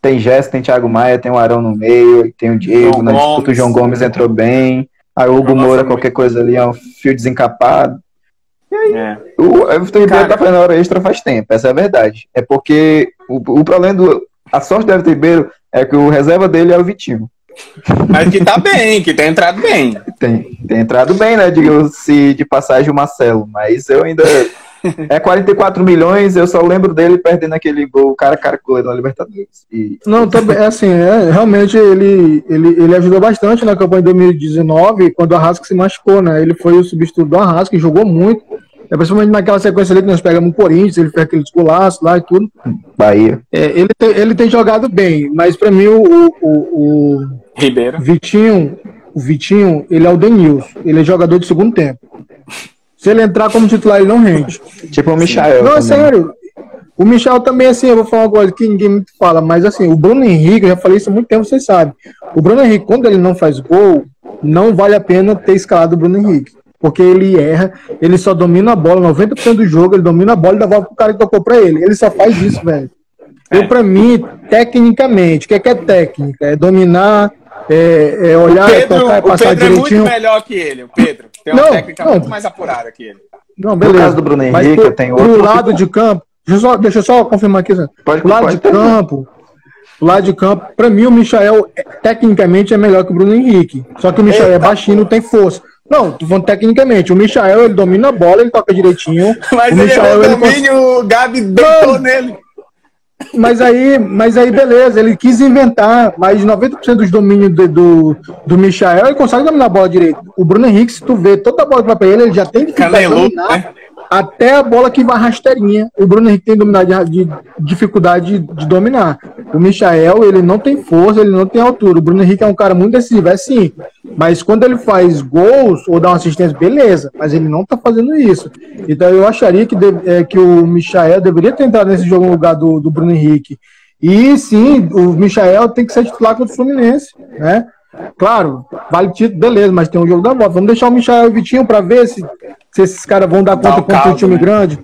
Tem Jéssica, tem Thiago Maia, tem o Arão no meio, tem o Diego. João na Gomes. disputa, o João Gomes entrou bem. Aí o Hugo Moura, qualquer coisa ali, é um fio desencapado. E aí, é. o Everton Ribeiro tá fazendo hora extra faz tempo, essa é a verdade. É porque o, o problema do. A sorte do Everton Ribeiro é que o reserva dele é o Vitinho. Mas que tá bem, que tem entrado bem. Tem, tem entrado bem, né? Diga-se de passagem o Marcelo. Mas eu ainda. <laughs> É 44 milhões, eu só lembro dele perdendo aquele gol cara cara com na Libertadores. E... Não, também, é assim, é, realmente ele, ele, ele ajudou bastante na campanha de 2019, quando o Arrasca se machucou, né? Ele foi o substituto do Arrasca e jogou muito. É, principalmente naquela sequência ali que nós pegamos o Corinthians, ele fez aquele golaço lá e tudo. Bahia. É, ele, tem, ele tem jogado bem, mas para mim o, o, o, Ribeiro. Vitinho, o Vitinho, ele é o Denilson. Ele é jogador de segundo tempo. Se ele entrar como titular, ele não rende. <laughs> Tipo o Michael. Não, é sério. O Michel também, assim, eu vou falar uma coisa que ninguém muito fala, mas assim, o Bruno Henrique, eu já falei isso há muito tempo, vocês sabem. O Bruno Henrique, quando ele não faz gol, não vale a pena ter escalado o Bruno Henrique. Porque ele erra, ele só domina a bola, 90% do jogo, ele domina a bola e dá volta pro cara que tocou pra ele. Ele só faz isso, velho. Eu, pra mim, tecnicamente, o que é, que é técnica? É dominar, é, é olhar, Pedro, é tocar, passar o Pedro direitinho. é muito melhor que ele, o Pedro. Tem uma não, técnica não. muito mais apurada que ele. Não, beleza. No caso do Bruno Henrique, Mas, eu tenho outro. Do lado de campo, deixa eu só, deixa eu só confirmar aqui. Pode, o lado pode de ter. campo, o lado de campo, para mim o Michael é, tecnicamente é melhor que o Bruno Henrique. Só que o Michael é Eita. é baixinho, não tem força. Não, tô falando tecnicamente. O Michael, ele domina a bola, ele toca direitinho. Mas o ele Michael, ele domínio, cons... o Gabi deitou nele. Mas aí, mas aí, beleza, ele quis inventar, mas 90% dos domínios do, do, do Michael, ele consegue dominar a bola direito. O Bruno Henrique, se tu vê toda a bola pra ele, ele já tem que dominar né? Até a bola que vai rasteirinha. O Bruno Henrique tem dominado de, de, dificuldade de, de, dominar. O Michael, ele não tem força, ele não tem altura. O Bruno Henrique é um cara muito decisivo, é sim. Mas quando ele faz gols ou dá uma assistência, beleza. Mas ele não tá fazendo isso. Então eu acharia que, é, que o Michael deveria tentar nesse jogo no lugar do, do Bruno Henrique. E sim, o Michael tem que ser titular contra o Fluminense, né? Claro, vale título, beleza, mas tem um jogo da volta. Vamos deixar o Michael e o Vitinho para ver se, se esses caras vão dar conta contra o time né? grande.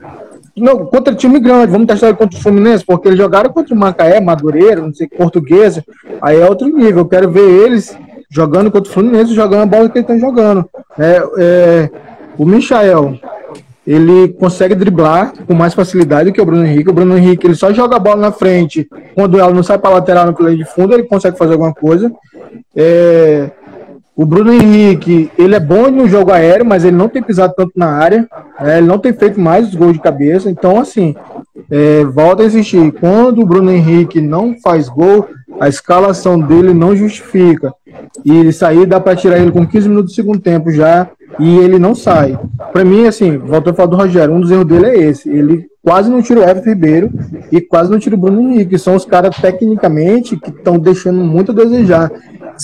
Não, contra time grande, vamos testar ele contra o Fluminense, porque eles jogaram contra o Macaé, Madureira, não sei, Portuguesa. Aí é outro nível. Eu quero ver eles jogando contra o Fluminense, jogando a bola que eles estão jogando. É, é, o Michael, ele consegue driblar com mais facilidade que o Bruno Henrique. O Bruno Henrique ele só joga a bola na frente. Quando ela não sai para lateral no play de fundo, ele consegue fazer alguma coisa. É, O Bruno Henrique, ele é bom no jogo aéreo, mas ele não tem pisado tanto na área. É, ele não tem feito mais os gols de cabeça. Então, assim, é, volta a insistir. Quando o Bruno Henrique não faz gol, a escalação dele não justifica. E sair dá para tirar ele com 15 minutos do segundo tempo já e ele não sai. Para mim, assim, voltando a falar do Rogério, um dos erros dele é esse. Ele quase não tira o Everton Ribeiro e quase não tira o Bruno Henrique, que são os caras tecnicamente que estão deixando muito a desejar.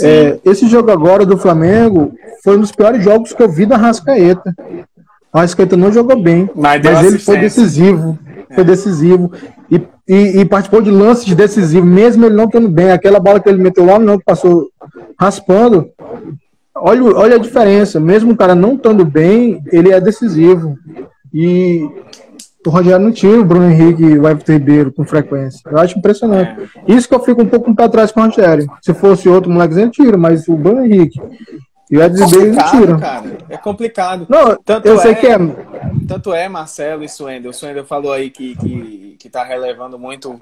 É, esse jogo agora do Flamengo foi um dos piores jogos que eu vi da Rascaeta. O Rascaeta não jogou bem, mas, mas ele foi decisivo. Foi decisivo. E, e, e, participou de lances decisivos, mesmo ele não estando bem. Aquela bola que ele meteu lá, não, que passou raspando. Olha, olha a diferença. Mesmo o cara não estando bem, ele é decisivo. E o Rogério não tira o Bruno Henrique e o Everton Ribeiro com frequência. Eu acho impressionante. Isso que eu fico um pouco para trás com o Rogério. Se fosse outro molequezinho, tira, mas o Bruno Henrique e o Edson Ribeiro não tira. Cara, é complicado. Não, tanto eu sei é, que é. Tanto é, Marcelo e Suender. O Suender falou aí que, que, que tá relevando muito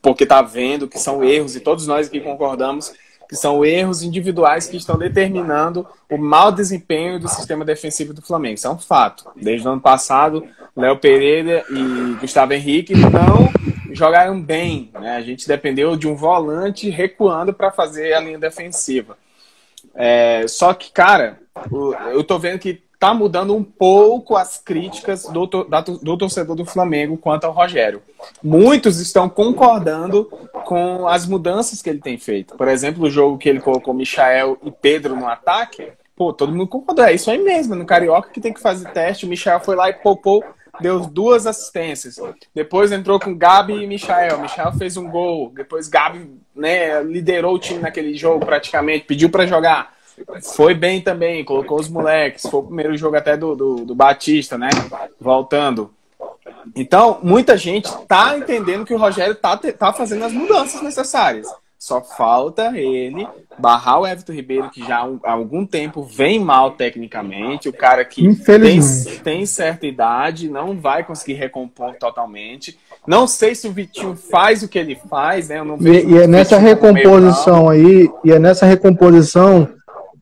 porque tá vendo que são erros, e todos nós aqui concordamos que são erros individuais que estão determinando o mau desempenho do sistema defensivo do Flamengo. Isso é um fato. Desde o ano passado, Léo Pereira e Gustavo Henrique não jogaram bem. Né? A gente dependeu de um volante recuando para fazer a linha defensiva. É, só que, cara, eu tô vendo que tá mudando um pouco as críticas do, do torcedor do Flamengo quanto ao Rogério. Muitos estão concordando com as mudanças que ele tem feito. Por exemplo, o jogo que ele colocou Michael e Pedro no ataque, pô, todo mundo concordou. É isso aí mesmo, no Carioca que tem que fazer teste. O Michael foi lá e poupou deu duas assistências. Depois entrou com Gabi e Michael. Michael fez um gol. Depois Gabi né, liderou o time naquele jogo praticamente, pediu para jogar. Foi bem também, colocou os moleques. Foi o primeiro jogo até do, do, do Batista, né? Voltando. Então, muita gente tá entendendo que o Rogério tá, tá fazendo as mudanças necessárias. Só falta ele barrar o Everton Ribeiro, que já há algum tempo vem mal tecnicamente. O cara que tem, tem certa idade, não vai conseguir recompor totalmente. Não sei se o Vitinho faz o que ele faz, né? e, e é nessa recomposição aí, e é nessa recomposição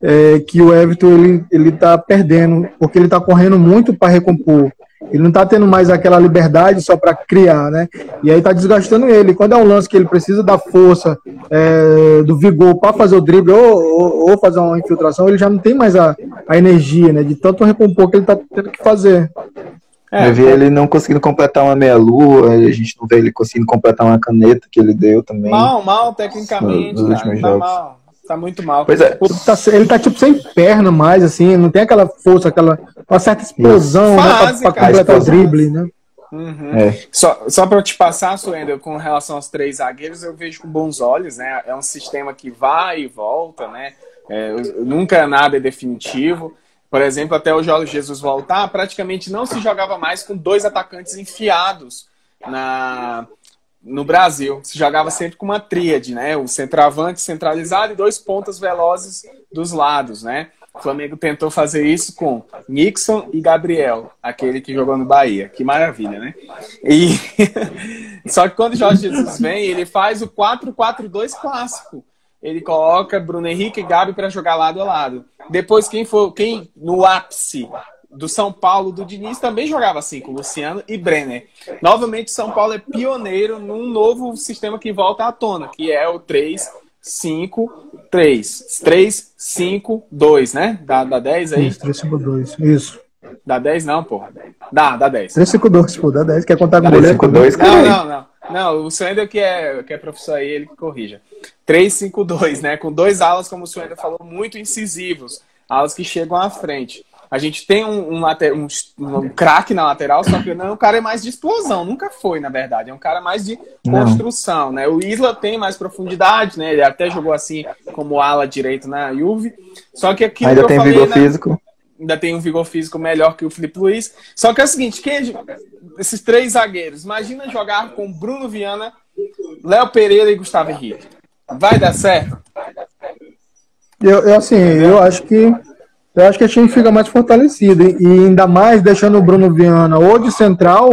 é, que o Everton ele, ele tá perdendo, porque ele tá correndo muito para recompor. Ele não está tendo mais aquela liberdade só para criar, né? E aí está desgastando ele. Quando é um lance que ele precisa da força, é, do vigor para fazer o drible ou, ou, ou, fazer uma infiltração, ele já não tem mais a, a energia, né? De tanto recompor que ele está tendo que fazer. É, eu vi ele não conseguindo completar uma meia-lua, a gente não vê ele conseguindo completar uma caneta que ele deu também. Mal, mal, tecnicamente, nos, cara, tá mal. Tá muito mal. Pois é. Ele tá, ele tá, tipo sem perna mais, assim, não tem aquela força, aquela uma certa explosão né, pra, pra completar o drible, né? Uhum. É. Só, só para eu te passar, Suenda, com relação aos três zagueiros, eu vejo com bons olhos, né? É um sistema que vai e volta, né? É, nunca nada é definitivo. Por exemplo, até o Jorge Jesus voltar, praticamente não se jogava mais com dois atacantes enfiados na, no Brasil. Se jogava sempre com uma tríade, né? O centroavante centralizado e dois pontas velozes dos lados, né? O Flamengo tentou fazer isso com Nixon e Gabriel, aquele que jogou no Bahia. Que maravilha, né? E <laughs> só que quando Jorge Jesus vem, ele faz o 4-4-2 clássico. Ele coloca Bruno Henrique e Gabi para jogar lado a lado. Depois quem for, quem no ápice do São Paulo do Diniz também jogava assim, com Luciano e Brenner. Novamente, São Paulo é pioneiro num novo sistema que volta à tona, que é o 3, 5, 3. 3, 5, 2, né? Dá, dá 10 aí? Isso, 3, 5, 2. Isso. Dá 10 não, pô. Dá, dá 10. 3, 5, 2, pô. Dá 10. Quer contar com o goleiro? 5, 2, Não, não, não. Não, o Suender que é, que é professor aí, ele que corrija. 3, 5, 2, né? Com dois alas, como o Suender falou, muito incisivos. Alas que chegam à frente. A gente tem um, um, um, um craque na lateral, só que não, o cara é mais de explosão, nunca foi, na verdade. É um cara mais de construção, né? O Isla tem mais profundidade, né? Ele até jogou assim como ala direito na Juve. Só que aqui ainda tem falei, vigor né? físico. Ainda tem um vigor físico melhor que o Felipe Luiz. Só que é o seguinte, quem, esses três zagueiros, imagina jogar com Bruno Viana, Léo Pereira e Gustavo Henrique. Vai dar certo? Eu, eu assim, eu acho que eu acho que a gente fica mais fortalecido. E ainda mais deixando o Bruno Viana ou de central,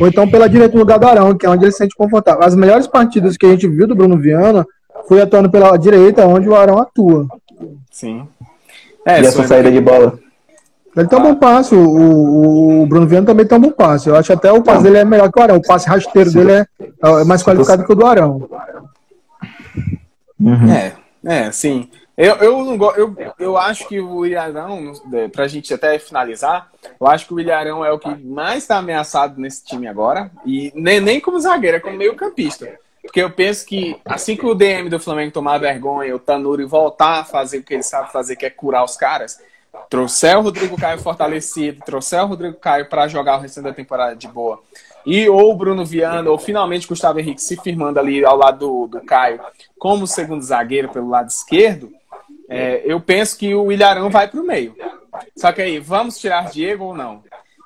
ou então pela direita do lugar do Arão, que é onde ele se sente confortável. As melhores partidas que a gente viu do Bruno Viana foi atuando pela direita, onde o Arão atua. Sim. É, e essa saída de bola. Ele tem um bom passe, o, o, o, Bruno Viana também tem um bom passe. Eu acho até o passe dele é melhor que o Arão. O passe rasteiro dele é, é mais qualificado que o do Arão. Uhum. É, é, sim. Eu, eu, eu, eu acho que o Ilharão, pra gente até finalizar, eu acho que o Ilharão é o que mais está ameaçado nesse time agora. E nem, nem como zagueiro, é como meio campista. Porque eu penso que assim que o DM do Flamengo tomar vergonha, o Tanuri voltar a fazer o que ele sabe fazer, que é curar os caras, trouxer o Rodrigo Caio fortalecido, trouxer o Rodrigo Caio para jogar o restante da temporada de boa, e ou o Bruno Viana, ou finalmente Gustavo Henrique se firmando ali ao lado do, do Caio como segundo zagueiro pelo lado esquerdo, é, eu penso que o Ilharão vai para o meio. Só que aí, vamos tirar Diego ou não?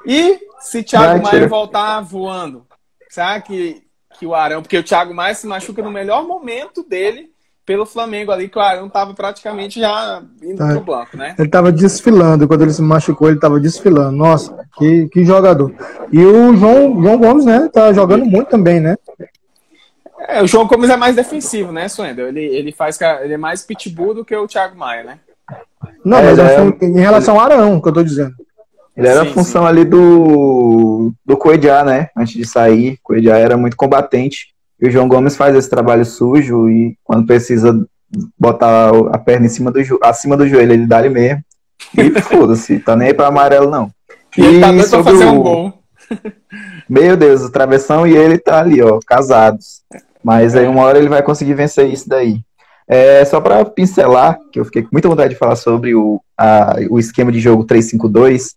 E se Thiago Maia voltar voando, será que, que o Arão, porque o Thiago Maia se machuca no melhor momento dele pelo Flamengo ali, que o Arão estava praticamente já indo tá. pro banco, né? Ele estava desfilando, quando ele se machucou, ele estava desfilando. Nossa, que, que jogador. E o João, João Gomes, né, tá jogando muito também, né? É, o João Gomes é mais defensivo, né, Suendo? Ele, ele faz ele é mais pitbull do que o Thiago Maia, né? Não, é, mas é, em relação ao Arão, que eu tô dizendo. Ele era sim, a função sim. ali do, do Coedjá, né? Antes de sair, o Coedjá era muito combatente. E o João Gomes faz esse trabalho sujo e quando precisa botar a perna em cima do, acima do joelho, ele dá ali mesmo. E <laughs> foda-se, tá nem aí pra amarelo, não. E, e ele tá doido pra fazer o... um gol. Meu Deus, o travessão e ele tá ali, ó, casados. Mas aí uma hora ele vai conseguir vencer isso daí. É, só para pincelar, que eu fiquei com muita vontade de falar sobre o, a, o esquema de jogo 3-5-2,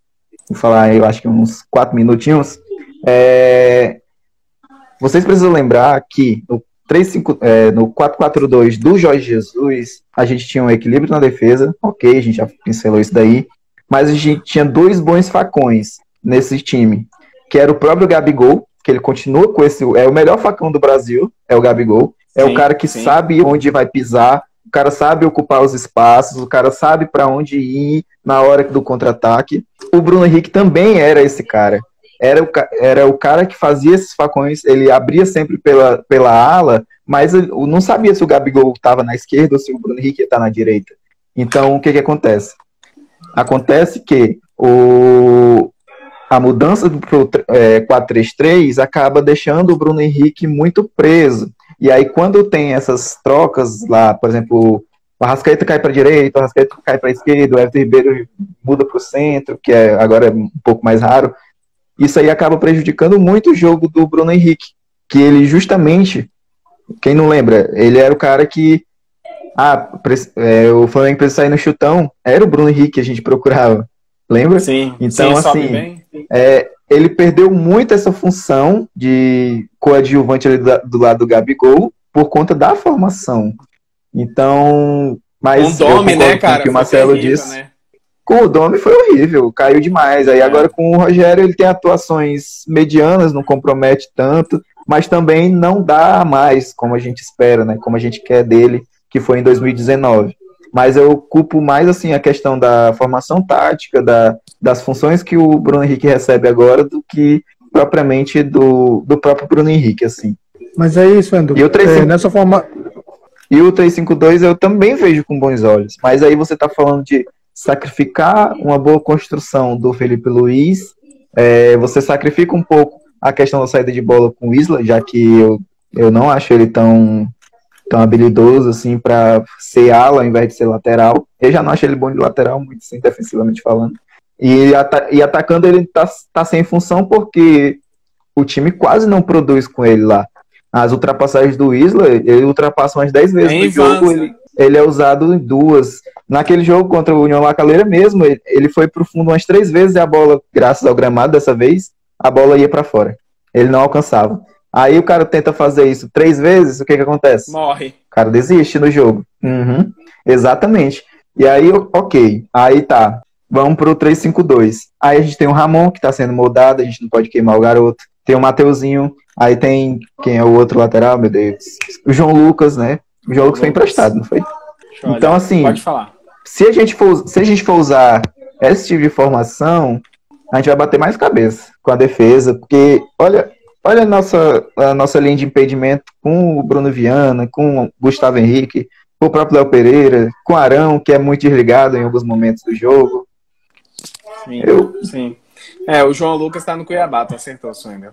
vou falar, eu acho que uns 4 minutinhos. É, vocês precisam lembrar que no, 3, 5, é, no 4-4-2 do Jorge Jesus, a gente tinha um equilíbrio na defesa, ok, a gente já pincelou isso daí, mas a gente tinha dois bons facões nesse time, que era o próprio Gabigol, que ele continua com esse, é o melhor facão do Brasil, é o Gabigol, é sim, o cara que sim. sabe onde vai pisar, o cara sabe ocupar os espaços, o cara sabe para onde ir na hora do contra-ataque. O Bruno Henrique também era esse cara era o, era o cara que fazia esses facões, ele abria sempre pela, pela ala, mas eu não sabia se o Gabigol estava na esquerda ou se o Bruno Henrique está na direita. Então, o que, que acontece? Acontece que o, a mudança para o é, 4-3-3 acaba deixando o Bruno Henrique muito preso. E aí, quando tem essas trocas lá, por exemplo, o Arrascaeta cai para a direita, o Arrascaeta cai para a esquerda, o Everton Ribeiro muda para o centro, que é, agora é um pouco mais raro isso aí acaba prejudicando muito o jogo do Bruno Henrique, que ele justamente, quem não lembra, ele era o cara que ah, é, o Flamengo precisa sair no chutão, era o Bruno Henrique que a gente procurava, lembra? Sim, então sim, assim, é, ele perdeu muito essa função de coadjuvante ali do, do lado do Gabigol por conta da formação. Então, mas um dome, né, cara? que o Marcelo disse. Né? Com o Domi foi horrível, caiu demais. Aí é. agora com o Rogério ele tem atuações medianas, não compromete tanto, mas também não dá mais como a gente espera, né? Como a gente quer dele, que foi em 2019. Mas eu culpo mais assim a questão da formação tática, da, das funções que o Bruno Henrique recebe agora, do que propriamente do, do próprio Bruno Henrique, assim. Mas é isso, André. E o 3, é, nessa forma. E o 352 eu também vejo com bons olhos. Mas aí você está falando de sacrificar uma boa construção do Felipe Luiz, é, você sacrifica um pouco a questão da saída de bola com o Isla, já que eu, eu não acho ele tão, tão habilidoso assim para ser ala ao invés de ser lateral. Eu já não acho ele bom de lateral, muito sim, defensivamente falando. E, ata e atacando ele tá, tá sem função porque o time quase não produz com ele lá. As ultrapassagens do Isla, ele ultrapassa umas 10 vezes no jogo, ele, ele é usado em duas. Naquele jogo contra o União Lacaleira mesmo, ele foi pro fundo umas três vezes e a bola, graças ao gramado dessa vez, a bola ia para fora. Ele não alcançava. Aí o cara tenta fazer isso três vezes, o que que acontece? Morre. O cara desiste no jogo. Uhum, exatamente. E aí, ok. Aí tá. Vamos pro 3-5-2. Aí a gente tem o Ramon, que tá sendo moldado, a gente não pode queimar o garoto. Tem o Mateuzinho. Aí tem. Quem é o outro lateral, meu Deus? O João Lucas, né? O João Lucas foi emprestado, não foi? Então, assim. Pode falar se a gente for, se a gente for usar esse tipo de formação, a gente vai bater mais cabeça com a defesa, porque olha, olha a nossa, a nossa linha de impedimento com o Bruno Viana, com o Gustavo Henrique. o próprio Léo Pereira, com Arão, que é muito desligado em alguns momentos do jogo. Sim, eu... sim. É, o João Lucas está no Cuiabá, tu acertou, Swindel.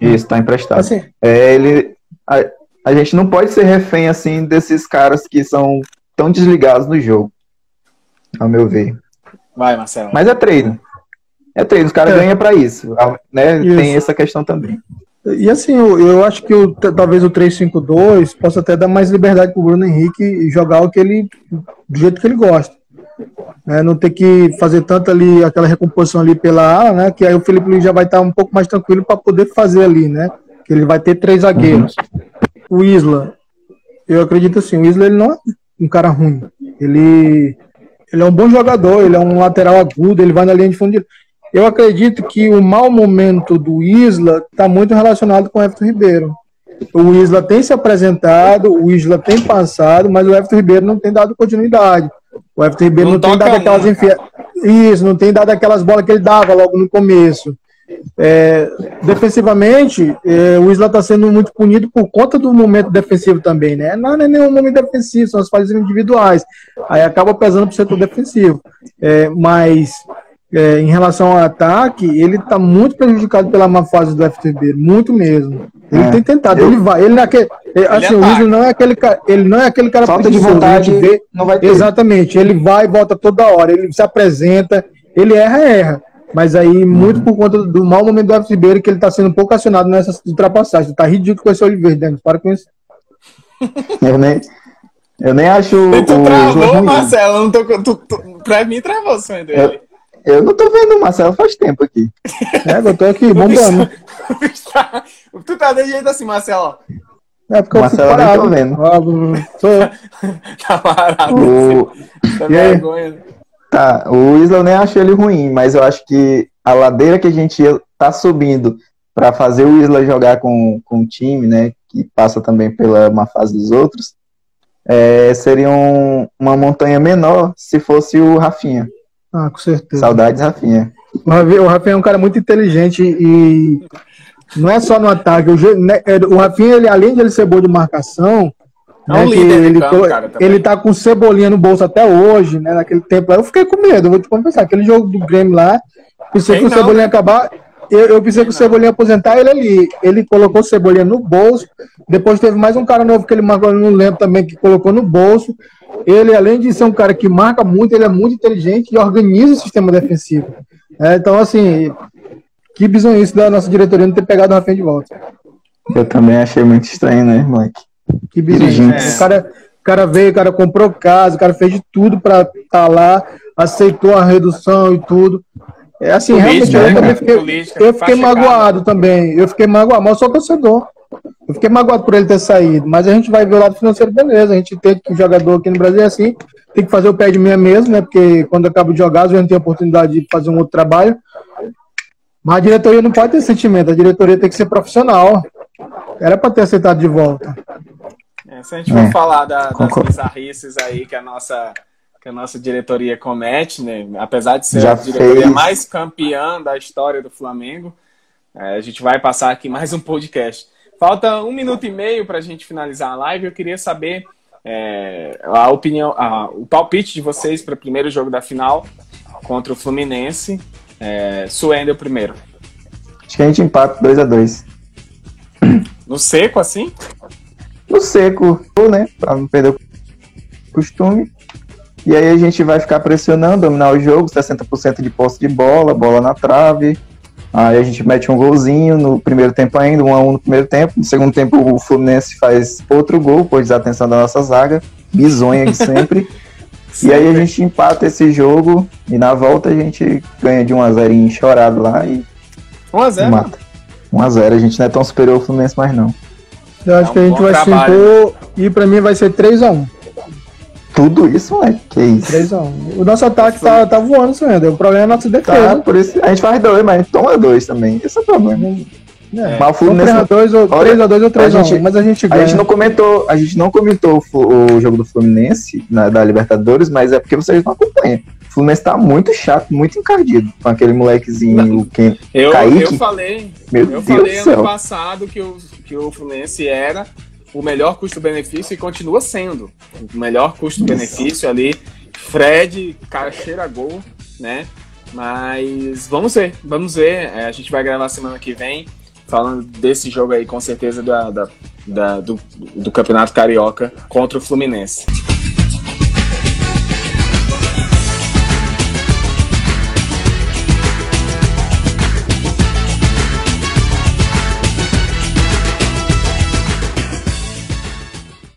Isso, tá emprestado. Assim, é, ele, a, a gente não pode ser refém, assim, desses caras que são tão desligados no jogo, ao meu ver. Vai, Marcelo. Mas é treino. É treino, os caras é. ganham para isso, né? Isso. Tem essa questão também. E assim, eu, eu acho que o, talvez o 3-5-2 possa até dar mais liberdade para o Bruno Henrique jogar o que ele, do jeito que ele gosta. É, não ter que fazer tanto ali, aquela recomposição ali pela ala, né? Que aí o Felipe Luiz já vai estar um pouco mais tranquilo para poder fazer ali, né? Que ele vai ter três zagueiros. Uhum. O Isla, eu acredito assim, o Isla ele não é um cara ruim. Ele, ele é um bom jogador, ele é um lateral agudo, ele vai na linha de fundo. De... Eu acredito que o mau momento do Isla está muito relacionado com o Everton Ribeiro. O Isla tem se apresentado, o Isla tem passado, mas o Everton Ribeiro não tem dado continuidade. O Everton Ribeiro não, não tem dado aquelas enfia... Isso, não tem dado aquelas bolas que ele dava logo no começo. É, defensivamente, é, o Isla está sendo muito punido por conta do momento defensivo também, né? Não, não é nenhum momento defensivo, são as falhas individuais. Aí acaba pesando para o setor defensivo. É, mas é, em relação ao ataque, ele está muito prejudicado pela má fase do FTB, muito mesmo. Ele é, tem tentado, eu, ele vai, ele naquele, é, assim, o Isla não é aquele cara, ele não é aquele cara falta de vontade, vê, não vai ter. Exatamente, ele vai e volta toda hora, ele se apresenta, ele erra, erra. Mas aí, muito uhum. por conta do mau momento do FTB, que ele está sendo um pouco acionado nessas ultrapassagens. Tá ridículo com esse Oliveira, Denis. Para com isso. <laughs> eu nem, eu nem acho. E tu travou, Marcelo? Não tô, tu, tu, pra mim, travou o sonho dele. Eu, eu não tô vendo o Marcelo faz tempo aqui. É, eu tô aqui <laughs> bombando. <laughs> Tá, tu tá de jeito assim, Marcelo. É porque Marcelo eu nem tô vendo. <laughs> tá parado. O... Tá vergonha. Tá, o Isla eu nem acho ele ruim, mas eu acho que a ladeira que a gente tá subindo para fazer o Isla jogar com, com o time, né, que passa também pela uma fase dos outros, é, seria um, uma montanha menor se fosse o Rafinha. Ah, com certeza. Saudades, Rafinha. O Rafinha é um cara muito inteligente e não é só no ataque. O, né, é, o Rafinha, ele, além de ele ser bom de marcação, é um né, ele, campo, cara, ele tá com cebolinha no bolso até hoje, né? Naquele tempo lá. Eu fiquei com medo, vou te confessar. Aquele jogo do Grêmio lá, pensei que o Cebolinha né? acabar. Eu, eu pensei que o Cebolinha aposentar ele ali. Ele colocou o Cebolinha no bolso. Depois teve mais um cara novo que ele marcou, não lembro também, que colocou no bolso. Ele, além de ser um cara que marca muito, ele é muito inteligente e organiza o sistema defensivo. É, então, assim, que isso da nossa diretoria não ter pegado o Rafinha de volta. Eu também achei muito estranho, né, moleque? Que bizonho. É. O, cara, o cara veio, o cara comprou casa, o cara fez de tudo para estar tá lá, aceitou a redução e tudo. É assim, Política, realmente, eu né, também fiquei, Política, eu fiquei magoado também. Eu fiquei magoado, mas eu sou torcedor. Eu fiquei magoado por ele ter saído, mas a gente vai ver o lado financeiro, beleza. A gente tem que o jogador aqui no Brasil é assim, tem que fazer o pé de meia mesmo, né? Porque quando acaba de jogar, a gente tem a oportunidade de fazer um outro trabalho. Mas a diretoria não pode ter sentimento, a diretoria tem que ser profissional. Era para ter aceitado de volta. É, se a gente for é, falar da, das bizarrices aí que a nossa que a nossa diretoria comete, né? Apesar de ser Já a diretoria fez. mais campeã da história do Flamengo, é, a gente vai passar aqui mais um podcast. Falta um minuto e meio para a gente finalizar a live. Eu queria saber é, a opinião, a, o palpite de vocês para o primeiro jogo da final contra o Fluminense. É, Suendo primeiro. Acho que a gente empata 2 a 2 No seco, assim? No seco, né? Para não perder o costume. E aí a gente vai ficar pressionando, dominar o jogo, 60% de posse de bola, bola na trave, Aí a gente mete um golzinho no primeiro tempo ainda, um a um no primeiro tempo. No segundo tempo o Fluminense faz outro gol, por desatenção da nossa zaga, bizonha de sempre. <laughs> e aí a gente empata esse jogo e na volta a gente ganha de 1 a 0 chorado lá e 1 a 0 mata. 1 a 0 a gente não é tão superior ao Fluminense mais não. Eu acho é um que a gente vai se impor e pra mim vai ser 3 a 1 tudo isso, moleque. Que isso? 3x1. O nosso ataque tá, tá voando, Sandro. O problema é a nossa defesa. Tá, por isso a gente faz dois, mas toma dois também. Esse é o problema. É. Mas o Fluminense. 3x2 ou 3x2 ou 3x1, mas a gente ganha. A gente não comentou, a gente não comentou o, o jogo do Fluminense na, da Libertadores, mas é porque vocês não acompanham. O Fluminense tá muito chato, muito encardido com aquele molequezinho, o Ken, eu, Kaique. Eu falei, Meu eu Deus falei ano passado que o, que o Fluminense era o melhor custo-benefício e continua sendo o melhor custo-benefício ali. Fred, cara, cheira gol, né? Mas vamos ver, vamos ver. É, a gente vai gravar semana que vem falando desse jogo aí, com certeza, da, da, da do, do Campeonato Carioca contra o Fluminense.